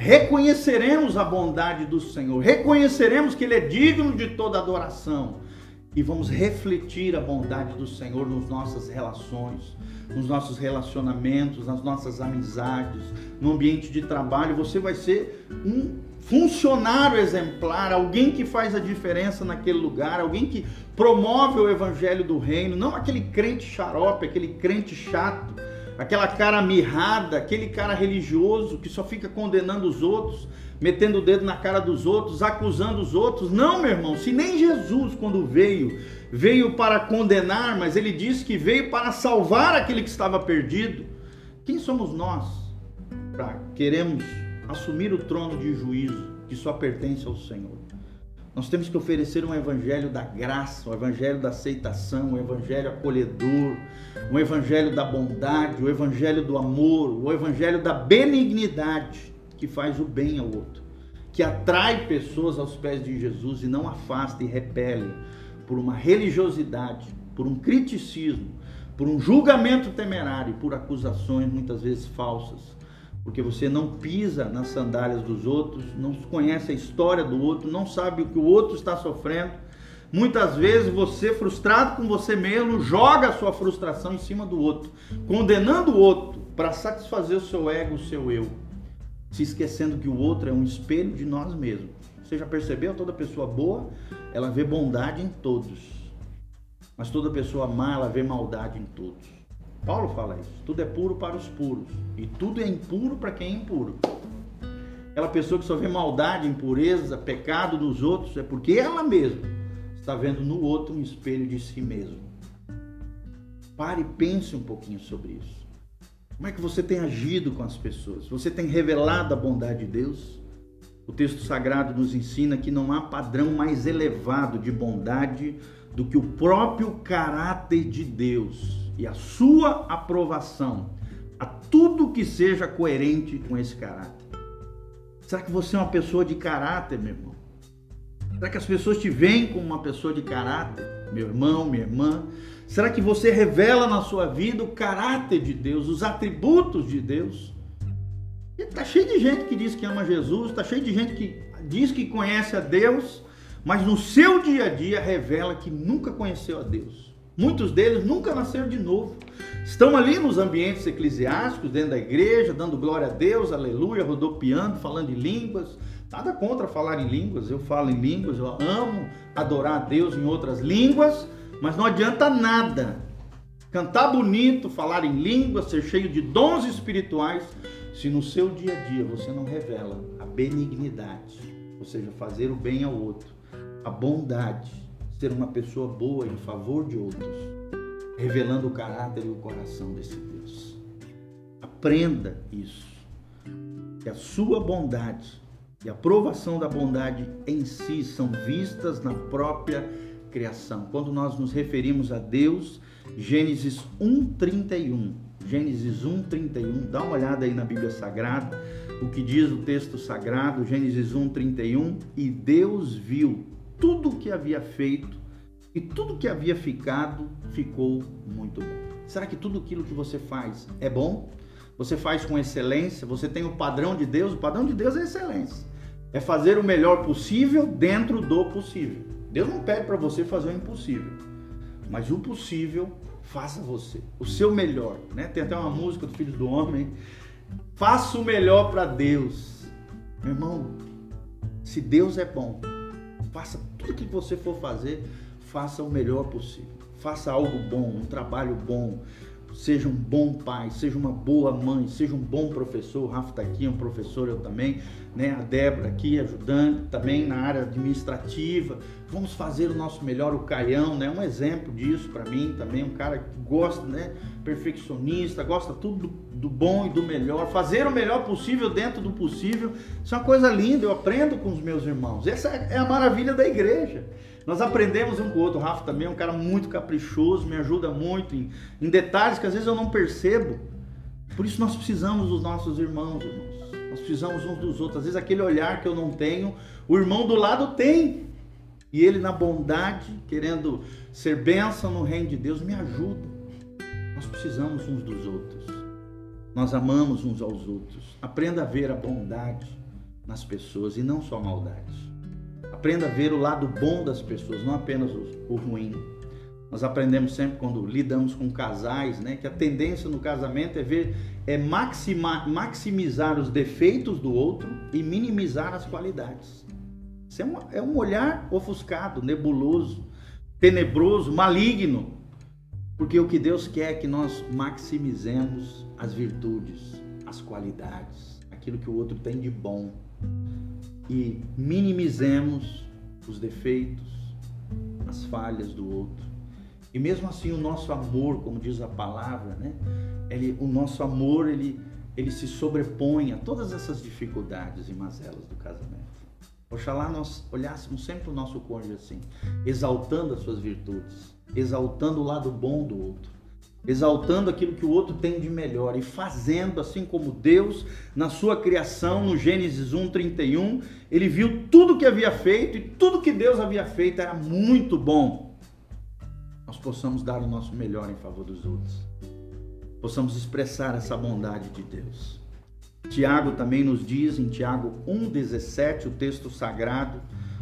reconheceremos a bondade do Senhor, reconheceremos que Ele é digno de toda adoração e vamos refletir a bondade do Senhor nas nossas relações, nos nossos relacionamentos, nas nossas amizades, no ambiente de trabalho. Você vai ser um funcionário exemplar, alguém que faz a diferença naquele lugar, alguém que promove o evangelho do reino, não aquele crente xarope, aquele crente chato, aquela cara mirrada, aquele cara religioso que só fica condenando os outros, metendo o dedo na cara dos outros, acusando os outros. Não, meu irmão, se nem Jesus, quando veio, veio para condenar, mas ele disse que veio para salvar aquele que estava perdido. Quem somos nós para queremos assumir o trono de juízo que só pertence ao Senhor? Nós temos que oferecer um evangelho da graça, um evangelho da aceitação, um evangelho acolhedor, um evangelho da bondade, o um evangelho do amor, o um evangelho da benignidade que faz o bem ao outro, que atrai pessoas aos pés de Jesus e não afasta e repele por uma religiosidade, por um criticismo, por um julgamento temerário, por acusações muitas vezes falsas porque você não pisa nas sandálias dos outros, não conhece a história do outro, não sabe o que o outro está sofrendo. Muitas vezes você, frustrado com você mesmo, joga a sua frustração em cima do outro, condenando o outro para satisfazer o seu ego, o seu eu, se esquecendo que o outro é um espelho de nós mesmos. Você já percebeu? Toda pessoa boa, ela vê bondade em todos, mas toda pessoa má, ela vê maldade em todos. Paulo fala isso. Tudo é puro para os puros e tudo é impuro para quem é impuro. Aquela pessoa que só vê maldade, impureza, pecado nos outros é porque ela mesma está vendo no outro um espelho de si mesmo. Pare e pense um pouquinho sobre isso. Como é que você tem agido com as pessoas? Você tem revelado a bondade de Deus? O texto sagrado nos ensina que não há padrão mais elevado de bondade do que o próprio caráter de Deus e a sua aprovação a tudo que seja coerente com esse caráter. Será que você é uma pessoa de caráter, meu irmão? Será que as pessoas te veem como uma pessoa de caráter, meu irmão, minha irmã? Será que você revela na sua vida o caráter de Deus, os atributos de Deus? Está cheio de gente que diz que ama Jesus, está cheio de gente que diz que conhece a Deus, mas no seu dia a dia revela que nunca conheceu a Deus. Muitos deles nunca nasceram de novo. Estão ali nos ambientes eclesiásticos, dentro da igreja, dando glória a Deus, aleluia, rodopiando, falando em línguas. Nada contra falar em línguas, eu falo em línguas, eu amo adorar a Deus em outras línguas, mas não adianta nada. Cantar bonito, falar em línguas, ser cheio de dons espirituais, se no seu dia a dia você não revela a benignidade, ou seja, fazer o bem ao outro, a bondade, ser uma pessoa boa em favor de outros, revelando o caráter e o coração desse Deus. Aprenda isso. Que a sua bondade e a aprovação da bondade em si são vistas na própria criação. Quando nós nos referimos a Deus, Gênesis 1:31. Gênesis 1:31. Dá uma olhada aí na Bíblia Sagrada, o que diz o texto sagrado, Gênesis 1:31, e Deus viu tudo o que havia feito e tudo que havia ficado ficou muito bom. Será que tudo aquilo que você faz é bom? Você faz com excelência? Você tem o padrão de Deus? O padrão de Deus é excelência. É fazer o melhor possível dentro do possível. Deus não pede para você fazer o impossível, mas o possível faça você, o seu melhor, né? Tem até uma música do Filho do Homem, faça o melhor para Deus. Meu irmão, se Deus é bom, Faça tudo que você for fazer, faça o melhor possível. Faça algo bom, um trabalho bom. Seja um bom pai, seja uma boa mãe, seja um bom professor. O Rafa está aqui, é um professor, eu também. Né? A Débora aqui ajudando também na área administrativa. Vamos fazer o nosso melhor. O Caião, né? Um exemplo disso para mim também. Um cara que gosta, né? Perfeccionista, gosta tudo do, bom e do melhor. Fazer o melhor possível dentro do possível. Isso é uma coisa linda. Eu aprendo com os meus irmãos. Essa é a maravilha da igreja. Nós aprendemos um com o outro. O Rafa também é um cara muito caprichoso, me ajuda muito em, em detalhes que às vezes eu não percebo. Por isso nós precisamos dos nossos irmãos, irmãos. Nós precisamos uns dos outros. Às vezes aquele olhar que eu não tenho, o irmão do lado tem. E ele na bondade, querendo ser bênção no reino de Deus, me ajuda. Nós precisamos uns dos outros. Nós amamos uns aos outros. Aprenda a ver a bondade nas pessoas e não só a maldade. Aprenda a ver o lado bom das pessoas, não apenas o, ruim. Nós aprendemos sempre quando lidamos com casais, né, que a tendência no casamento é ver, é maxima, maximizar os defeitos do outro e minimizar as qualidades. Isso é, uma, é um olhar ofuscado, nebuloso, tenebroso, maligno. Porque o que Deus quer é que nós maximizemos as virtudes, as qualidades, aquilo que o outro tem de bom e minimizemos os defeitos, as falhas do outro. E mesmo assim o nosso amor, como diz a palavra, né? Ele, o nosso amor ele, ele se sobrepõe a todas essas dificuldades e mazelas do casamento. Oxalá nós olhássemos sempre o nosso cônjuge assim, exaltando as suas virtudes, exaltando o lado bom do outro, exaltando aquilo que o outro tem de melhor e fazendo assim como Deus, na sua criação, no Gênesis 1:31, ele viu tudo que havia feito e tudo que Deus havia feito era muito bom. Nós possamos dar o nosso melhor em favor dos outros. Possamos expressar essa bondade de Deus. Tiago também nos diz em Tiago 1:17, o texto sagrado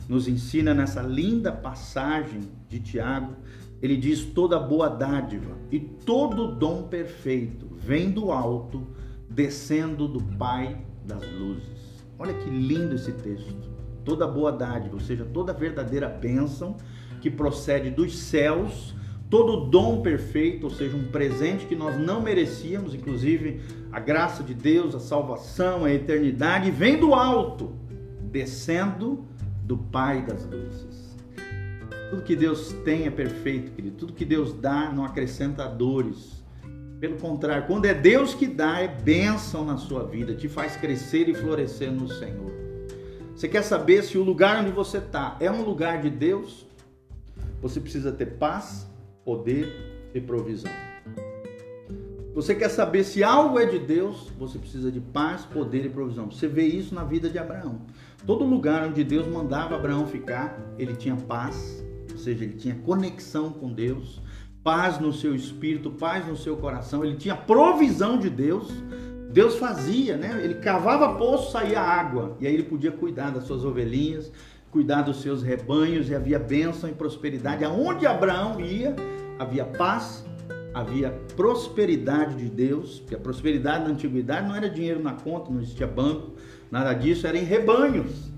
nos ensina nessa linda passagem de Tiago, ele diz toda boa dádiva e todo dom perfeito vem do alto, descendo do Pai das luzes. Olha que lindo esse texto. Toda boa dádiva, ou seja, toda verdadeira bênção que procede dos céus, todo dom perfeito, ou seja, um presente que nós não merecíamos, inclusive a graça de Deus, a salvação, a eternidade, vem do alto, descendo do Pai das luzes. Tudo que Deus tem é perfeito, querido. Tudo que Deus dá não acrescenta dores. Pelo contrário, quando é Deus que dá, é bênção na sua vida, te faz crescer e florescer no Senhor. Você quer saber se o lugar onde você está é um lugar de Deus? Você precisa ter paz, poder e provisão. Você quer saber se algo é de Deus? Você precisa de paz, poder e provisão. Você vê isso na vida de Abraão. Todo lugar onde Deus mandava Abraão ficar, ele tinha paz, ou seja, ele tinha conexão com Deus, paz no seu espírito, paz no seu coração, ele tinha provisão de Deus. Deus fazia, né? Ele cavava poço, saía água, e aí ele podia cuidar das suas ovelhinhas, cuidar dos seus rebanhos, e havia bênção e prosperidade. Aonde Abraão ia, havia paz, havia prosperidade de Deus, porque a prosperidade na antiguidade não era dinheiro na conta, não existia banco, nada disso, era em rebanhos.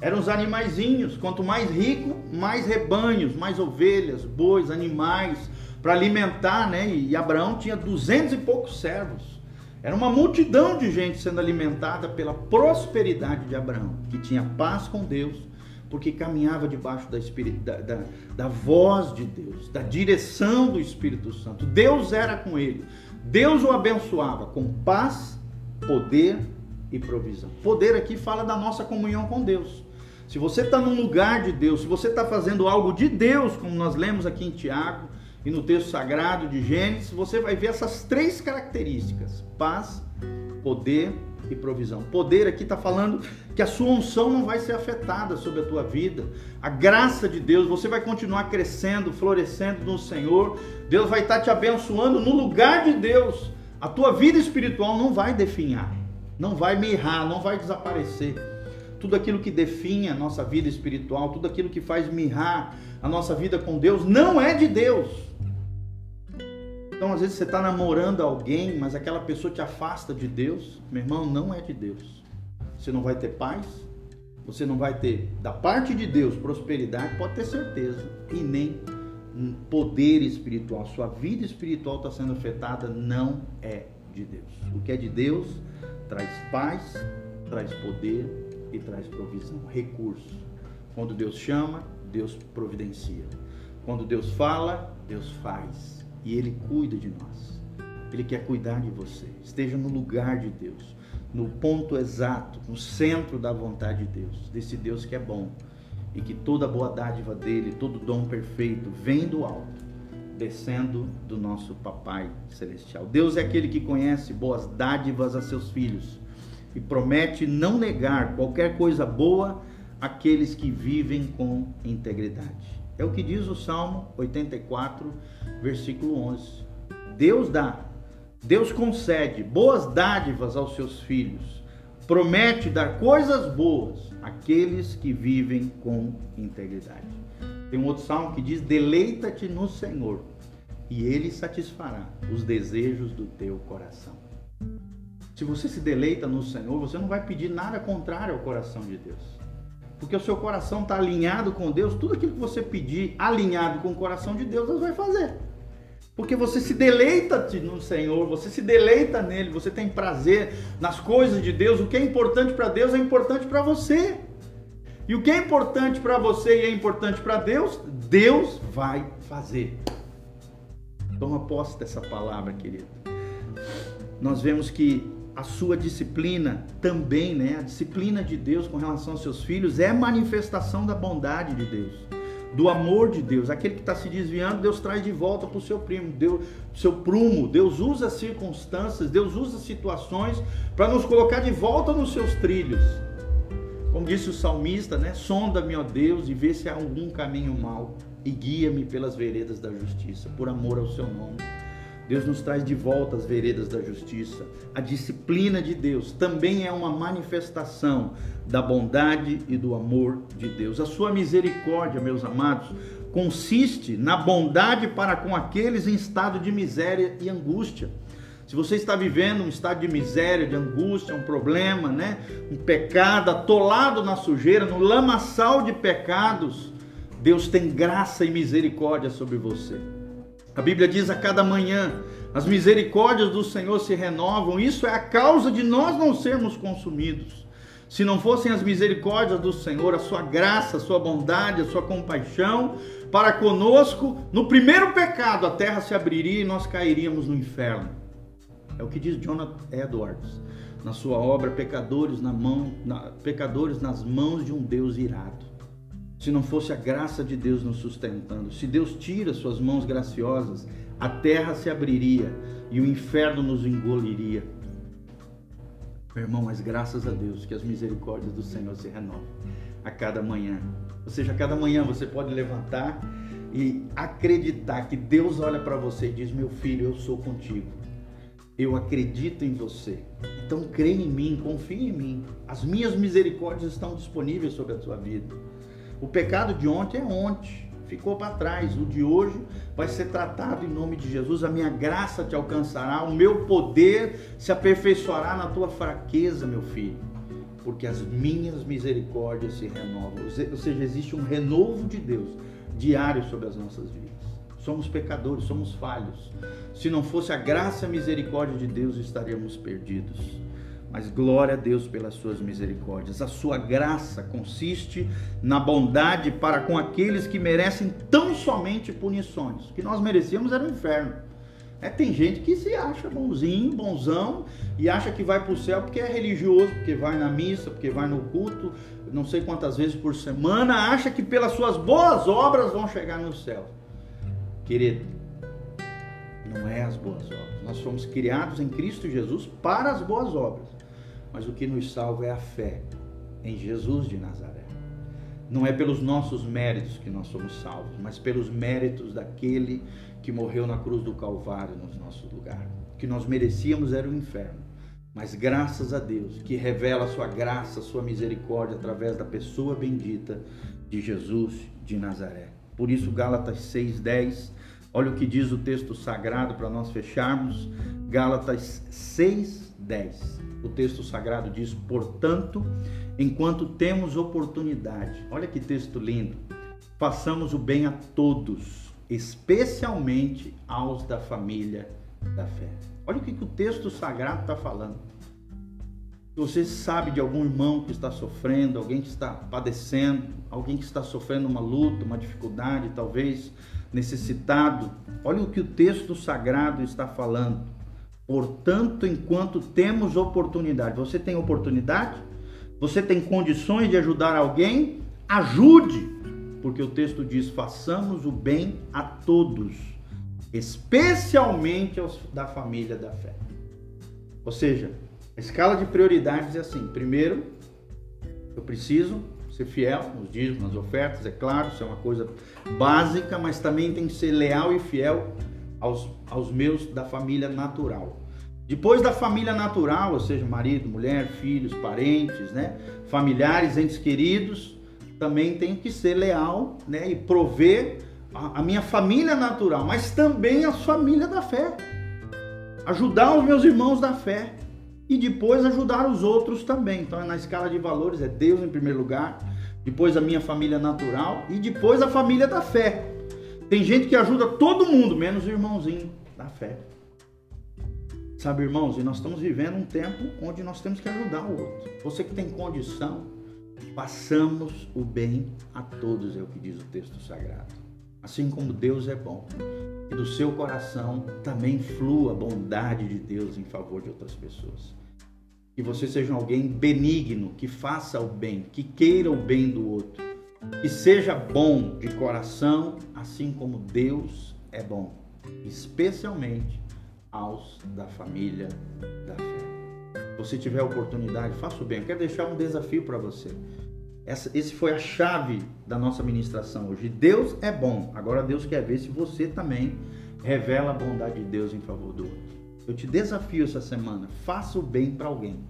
Eram os animaizinhos. Quanto mais rico, mais rebanhos, mais ovelhas, bois, animais para alimentar, né? E Abraão tinha duzentos e poucos servos. Era uma multidão de gente sendo alimentada pela prosperidade de Abraão, que tinha paz com Deus, porque caminhava debaixo da, da, da, da voz de Deus, da direção do Espírito Santo. Deus era com ele. Deus o abençoava com paz, poder e provisão. Poder aqui fala da nossa comunhão com Deus. Se você está num lugar de Deus, se você está fazendo algo de Deus, como nós lemos aqui em Tiago e no texto sagrado de Gênesis, você vai ver essas três características: paz, poder e provisão. Poder aqui está falando que a sua unção não vai ser afetada sobre a tua vida. A graça de Deus, você vai continuar crescendo, florescendo no Senhor. Deus vai estar tá te abençoando no lugar de Deus. A tua vida espiritual não vai definhar, não vai mirrar, não vai desaparecer tudo aquilo que define a nossa vida espiritual, tudo aquilo que faz mirrar a nossa vida com Deus, não é de Deus. Então, às vezes você está namorando alguém, mas aquela pessoa te afasta de Deus, meu irmão, não é de Deus. Você não vai ter paz, você não vai ter, da parte de Deus, prosperidade, pode ter certeza, e nem poder espiritual. Sua vida espiritual está sendo afetada, não é de Deus. O que é de Deus traz paz, traz poder e traz provisão, recurso. Quando Deus chama, Deus providencia. Quando Deus fala, Deus faz. E Ele cuida de nós. Ele quer cuidar de você. Esteja no lugar de Deus, no ponto exato, no centro da vontade de Deus, desse Deus que é bom e que toda boa dádiva dele, todo dom perfeito vem do alto, descendo do nosso Papai Celestial. Deus é aquele que conhece boas dádivas a seus filhos e promete não negar qualquer coisa boa àqueles que vivem com integridade. É o que diz o Salmo 84, versículo 11. Deus dá, Deus concede boas dádivas aos seus filhos, promete dar coisas boas àqueles que vivem com integridade. Tem um outro salmo que diz: Deleita-te no Senhor, e Ele satisfará os desejos do teu coração. Se você se deleita no Senhor, você não vai pedir nada contrário ao coração de Deus. Porque o seu coração está alinhado com Deus, tudo aquilo que você pedir alinhado com o coração de Deus, Deus vai fazer. Porque você se deleita no Senhor, você se deleita nele, você tem prazer nas coisas de Deus. O que é importante para Deus é importante para você. E o que é importante para você e é importante para Deus, Deus vai fazer. Toma posse dessa palavra, querido. Nós vemos que a sua disciplina também, né? A disciplina de Deus com relação aos seus filhos é manifestação da bondade de Deus do amor de Deus. Aquele que está se desviando, Deus traz de volta para o seu primo, Deus, seu prumo. Deus usa circunstâncias, Deus usa situações para nos colocar de volta nos seus trilhos. Como disse o salmista, né? Sonda-me, ó Deus, e vê se há algum caminho mau e guia-me pelas veredas da justiça, por amor ao seu nome. Deus nos traz de volta as veredas da justiça. A disciplina de Deus também é uma manifestação da bondade e do amor de Deus. A sua misericórdia, meus amados, consiste na bondade para com aqueles em estado de miséria e angústia. Se você está vivendo um estado de miséria, de angústia, um problema, né? um pecado, atolado na sujeira, no lamaçal de pecados, Deus tem graça e misericórdia sobre você. A Bíblia diz a cada manhã: as misericórdias do Senhor se renovam. Isso é a causa de nós não sermos consumidos. Se não fossem as misericórdias do Senhor, a sua graça, a sua bondade, a sua compaixão para conosco, no primeiro pecado a terra se abriria e nós cairíamos no inferno. É o que diz Jonathan Edwards na sua obra Pecadores na mão, na, Pecadores nas mãos de um Deus irado se não fosse a graça de Deus nos sustentando. Se Deus tira suas mãos graciosas, a terra se abriria e o inferno nos engoliria. Meu irmão, mas graças a Deus que as misericórdias do Senhor se renovam a cada manhã. Ou seja, a cada manhã você pode levantar e acreditar que Deus olha para você e diz: Meu filho, eu sou contigo. Eu acredito em você. Então crê em mim, confie em mim. As minhas misericórdias estão disponíveis sobre a tua vida. O pecado de ontem é ontem, ficou para trás. O de hoje vai ser tratado em nome de Jesus. A minha graça te alcançará, o meu poder se aperfeiçoará na tua fraqueza, meu filho. Porque as minhas misericórdias se renovam. Ou seja, existe um renovo de Deus diário sobre as nossas vidas. Somos pecadores, somos falhos. Se não fosse a graça e a misericórdia de Deus, estaríamos perdidos mas glória a Deus pelas suas misericórdias. A sua graça consiste na bondade para com aqueles que merecem tão somente punições. O que nós merecíamos era o inferno. É, tem gente que se acha bonzinho, bonzão, e acha que vai para o céu porque é religioso, porque vai na missa, porque vai no culto, não sei quantas vezes por semana, acha que pelas suas boas obras vão chegar no céu. Querido, não é as boas obras. Nós fomos criados em Cristo Jesus para as boas obras mas o que nos salva é a fé em Jesus de Nazaré. Não é pelos nossos méritos que nós somos salvos, mas pelos méritos daquele que morreu na cruz do Calvário no nosso lugar. O que nós merecíamos era o inferno, mas graças a Deus que revela a sua graça, a sua misericórdia através da pessoa bendita de Jesus de Nazaré. Por isso Gálatas 6:10, olha o que diz o texto sagrado para nós fecharmos, Gálatas 6:10 o texto sagrado diz: portanto, enquanto temos oportunidade, olha que texto lindo, façamos o bem a todos, especialmente aos da família da fé. Olha o que, que o texto sagrado está falando. Você sabe de algum irmão que está sofrendo, alguém que está padecendo, alguém que está sofrendo uma luta, uma dificuldade, talvez necessitado. Olha o que o texto sagrado está falando Portanto, enquanto temos oportunidade, você tem oportunidade? Você tem condições de ajudar alguém? Ajude! Porque o texto diz: façamos o bem a todos, especialmente aos da família da fé. Ou seja, a escala de prioridades é assim: primeiro, eu preciso ser fiel nos dízimos, nas ofertas, é claro, isso é uma coisa básica, mas também tem que ser leal e fiel aos, aos meus da família natural. Depois da família natural, ou seja, marido, mulher, filhos, parentes, né? familiares, entes queridos, também tenho que ser leal né? e prover a, a minha família natural, mas também a família da fé. Ajudar os meus irmãos da fé e depois ajudar os outros também. Então, na escala de valores, é Deus em primeiro lugar, depois a minha família natural e depois a família da fé. Tem gente que ajuda todo mundo, menos o irmãozinho da fé. Sabe, irmãos, e nós estamos vivendo um tempo onde nós temos que ajudar o outro. Você que tem condição, passamos o bem a todos, é o que diz o texto sagrado. Assim como Deus é bom, que do seu coração também flua a bondade de Deus em favor de outras pessoas. Que você seja alguém benigno, que faça o bem, que queira o bem do outro, que seja bom de coração, assim como Deus é bom, especialmente aos da família da fé. Se você tiver oportunidade, faça o bem. Eu quero deixar um desafio para você. Essa, esse foi a chave da nossa ministração hoje. Deus é bom. Agora Deus quer ver se você também revela a bondade de Deus em favor do outro. Eu te desafio essa semana. Faça o bem para alguém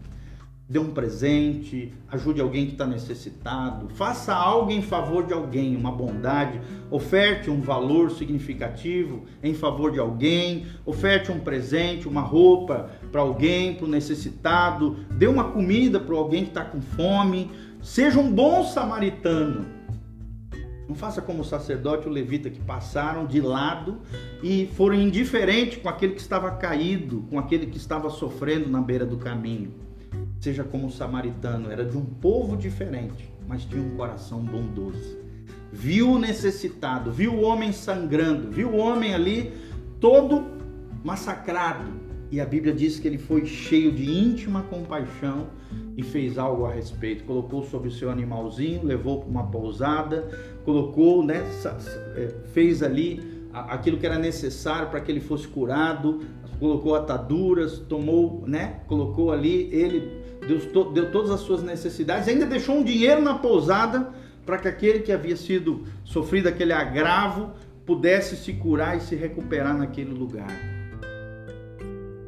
dê um presente, ajude alguém que está necessitado, faça algo em favor de alguém, uma bondade, oferte um valor significativo em favor de alguém, oferte um presente, uma roupa para alguém, para o necessitado, dê uma comida para alguém que está com fome, seja um bom samaritano. Não faça como o sacerdote e o levita que passaram de lado e foram indiferentes com aquele que estava caído, com aquele que estava sofrendo na beira do caminho seja como o samaritano, era de um povo diferente, mas tinha um coração bondoso. Viu o necessitado, viu o homem sangrando, viu o homem ali todo massacrado. E a Bíblia diz que ele foi cheio de íntima compaixão e fez algo a respeito. Colocou sobre o seu animalzinho, levou para uma pousada, colocou, né, é, fez ali aquilo que era necessário para que ele fosse curado, colocou ataduras, tomou, né, colocou ali ele Deus deu todas as suas necessidades, ainda deixou um dinheiro na pousada para que aquele que havia sido sofrido aquele agravo pudesse se curar e se recuperar naquele lugar.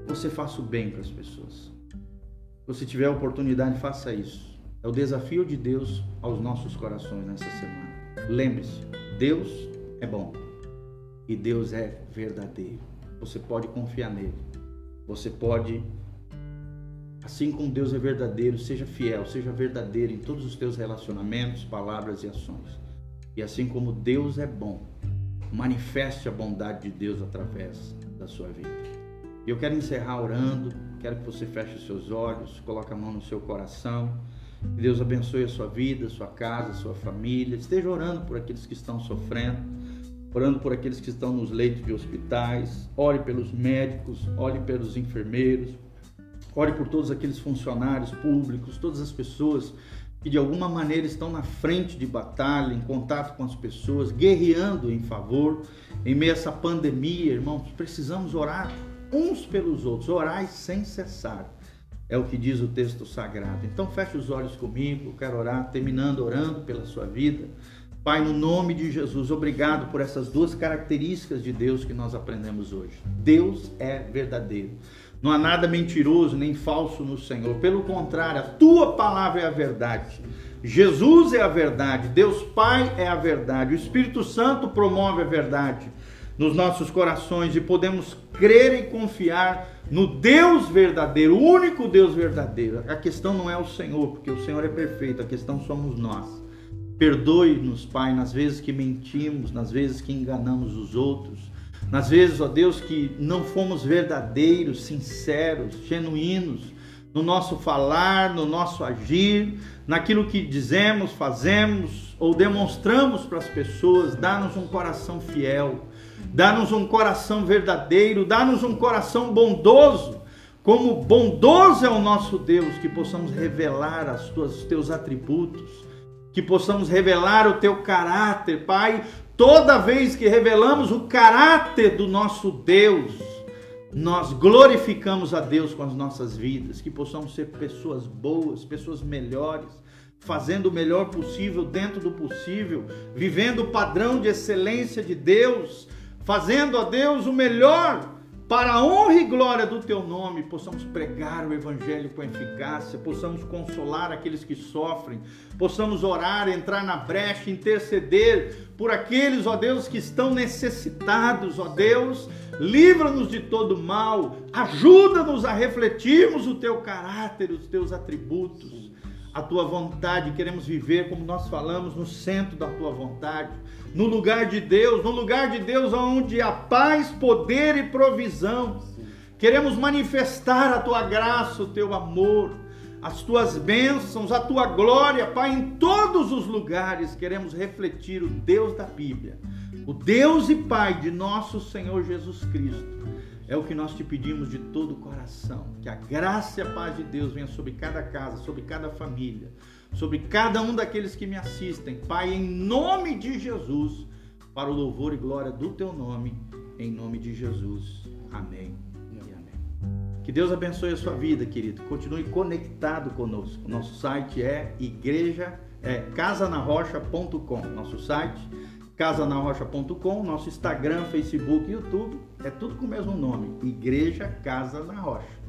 Você faça o bem para as pessoas. Se você tiver a oportunidade, faça isso. É o desafio de Deus aos nossos corações nessa semana. Lembre-se, Deus é bom e Deus é verdadeiro. Você pode confiar nele. Você pode Assim como Deus é verdadeiro, seja fiel, seja verdadeiro em todos os teus relacionamentos, palavras e ações. E assim como Deus é bom, manifeste a bondade de Deus através da sua vida. E eu quero encerrar orando, quero que você feche os seus olhos, coloque a mão no seu coração. Que Deus abençoe a sua vida, a sua casa, a sua família. Esteja orando por aqueles que estão sofrendo, orando por aqueles que estão nos leitos de hospitais. Ore pelos médicos, ore pelos enfermeiros, Ore por todos aqueles funcionários públicos, todas as pessoas que de alguma maneira estão na frente de batalha, em contato com as pessoas, guerreando em favor. Em meio a essa pandemia, irmãos, precisamos orar uns pelos outros, orar sem cessar. É o que diz o texto sagrado. Então feche os olhos comigo, quero orar, terminando orando pela sua vida. Pai, no nome de Jesus, obrigado por essas duas características de Deus que nós aprendemos hoje. Deus é verdadeiro. Não há nada mentiroso nem falso no Senhor. Pelo contrário, a tua palavra é a verdade. Jesus é a verdade. Deus Pai é a verdade. O Espírito Santo promove a verdade nos nossos corações e podemos crer e confiar no Deus verdadeiro, o único Deus verdadeiro. A questão não é o Senhor, porque o Senhor é perfeito, a questão somos nós. Perdoe-nos, Pai, nas vezes que mentimos, nas vezes que enganamos os outros nas vezes, ó Deus, que não fomos verdadeiros, sinceros, genuínos no nosso falar, no nosso agir, naquilo que dizemos, fazemos ou demonstramos para as pessoas, dá-nos um coração fiel, dá-nos um coração verdadeiro, dá-nos um coração bondoso. Como bondoso é o nosso Deus, que possamos revelar as tuas, os teus atributos, que possamos revelar o teu caráter, Pai, Toda vez que revelamos o caráter do nosso Deus, nós glorificamos a Deus com as nossas vidas, que possamos ser pessoas boas, pessoas melhores, fazendo o melhor possível dentro do possível, vivendo o padrão de excelência de Deus, fazendo a Deus o melhor para a honra e glória do teu nome, possamos pregar o evangelho com eficácia, possamos consolar aqueles que sofrem, possamos orar, entrar na brecha, interceder por aqueles, ó Deus, que estão necessitados, ó Deus, livra-nos de todo mal, ajuda-nos a refletirmos o teu caráter, os teus atributos, a tua vontade, queremos viver como nós falamos no centro da tua vontade no lugar de Deus, no lugar de Deus onde há paz, poder e provisão. Queremos manifestar a tua graça, o teu amor, as tuas bênçãos, a tua glória, Pai, em todos os lugares. Queremos refletir o Deus da Bíblia, o Deus e Pai de nosso Senhor Jesus Cristo. É o que nós te pedimos de todo o coração. Que a graça e a paz de Deus venha sobre cada casa, sobre cada família sobre cada um daqueles que me assistem. Pai, em nome de Jesus, para o louvor e glória do teu nome, em nome de Jesus. Amém. Que Deus abençoe a sua vida, querido. Continue conectado conosco. Nosso site é igreja é casanarrocha.com. Nosso site casanarrocha.com, nosso Instagram, Facebook, YouTube, é tudo com o mesmo nome, Igreja Casa na Rocha.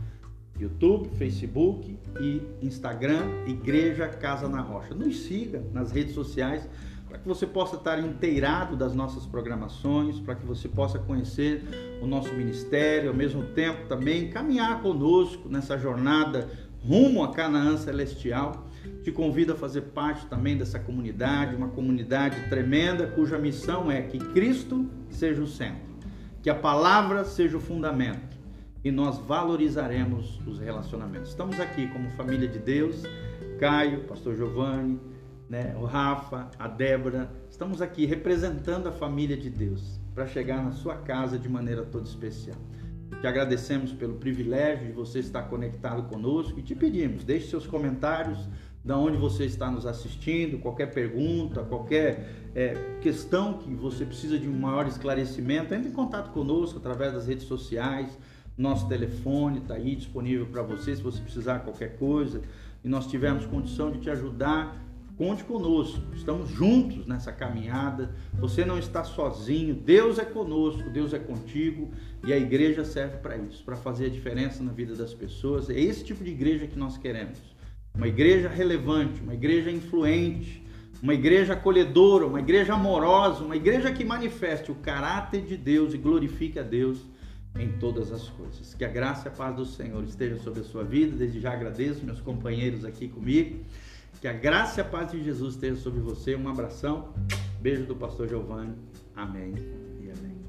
YouTube, Facebook e Instagram, Igreja Casa na Rocha. Nos siga nas redes sociais para que você possa estar inteirado das nossas programações, para que você possa conhecer o nosso ministério, ao mesmo tempo também caminhar conosco nessa jornada rumo a Canaã Celestial. Te convido a fazer parte também dessa comunidade, uma comunidade tremenda cuja missão é que Cristo seja o centro, que a palavra seja o fundamento e nós valorizaremos os relacionamentos. Estamos aqui como família de Deus, Caio, Pastor Giovanni, né, o Rafa, a Débora, estamos aqui representando a família de Deus para chegar na sua casa de maneira toda especial. Te agradecemos pelo privilégio de você estar conectado conosco e te pedimos, deixe seus comentários da onde você está nos assistindo, qualquer pergunta, qualquer é, questão que você precisa de um maior esclarecimento, entre em contato conosco através das redes sociais, nosso telefone está aí disponível para você se você precisar qualquer coisa e nós tivermos condição de te ajudar. Conte conosco, estamos juntos nessa caminhada. Você não está sozinho, Deus é conosco, Deus é contigo e a igreja serve para isso, para fazer a diferença na vida das pessoas. É esse tipo de igreja que nós queremos. Uma igreja relevante, uma igreja influente, uma igreja acolhedora, uma igreja amorosa, uma igreja que manifeste o caráter de Deus e glorifique a Deus em todas as coisas. Que a graça e a paz do Senhor estejam sobre a sua vida. Desde já agradeço meus companheiros aqui comigo. Que a graça e a paz de Jesus estejam sobre você. Um abração. Beijo do pastor Giovanni. Amém e amém.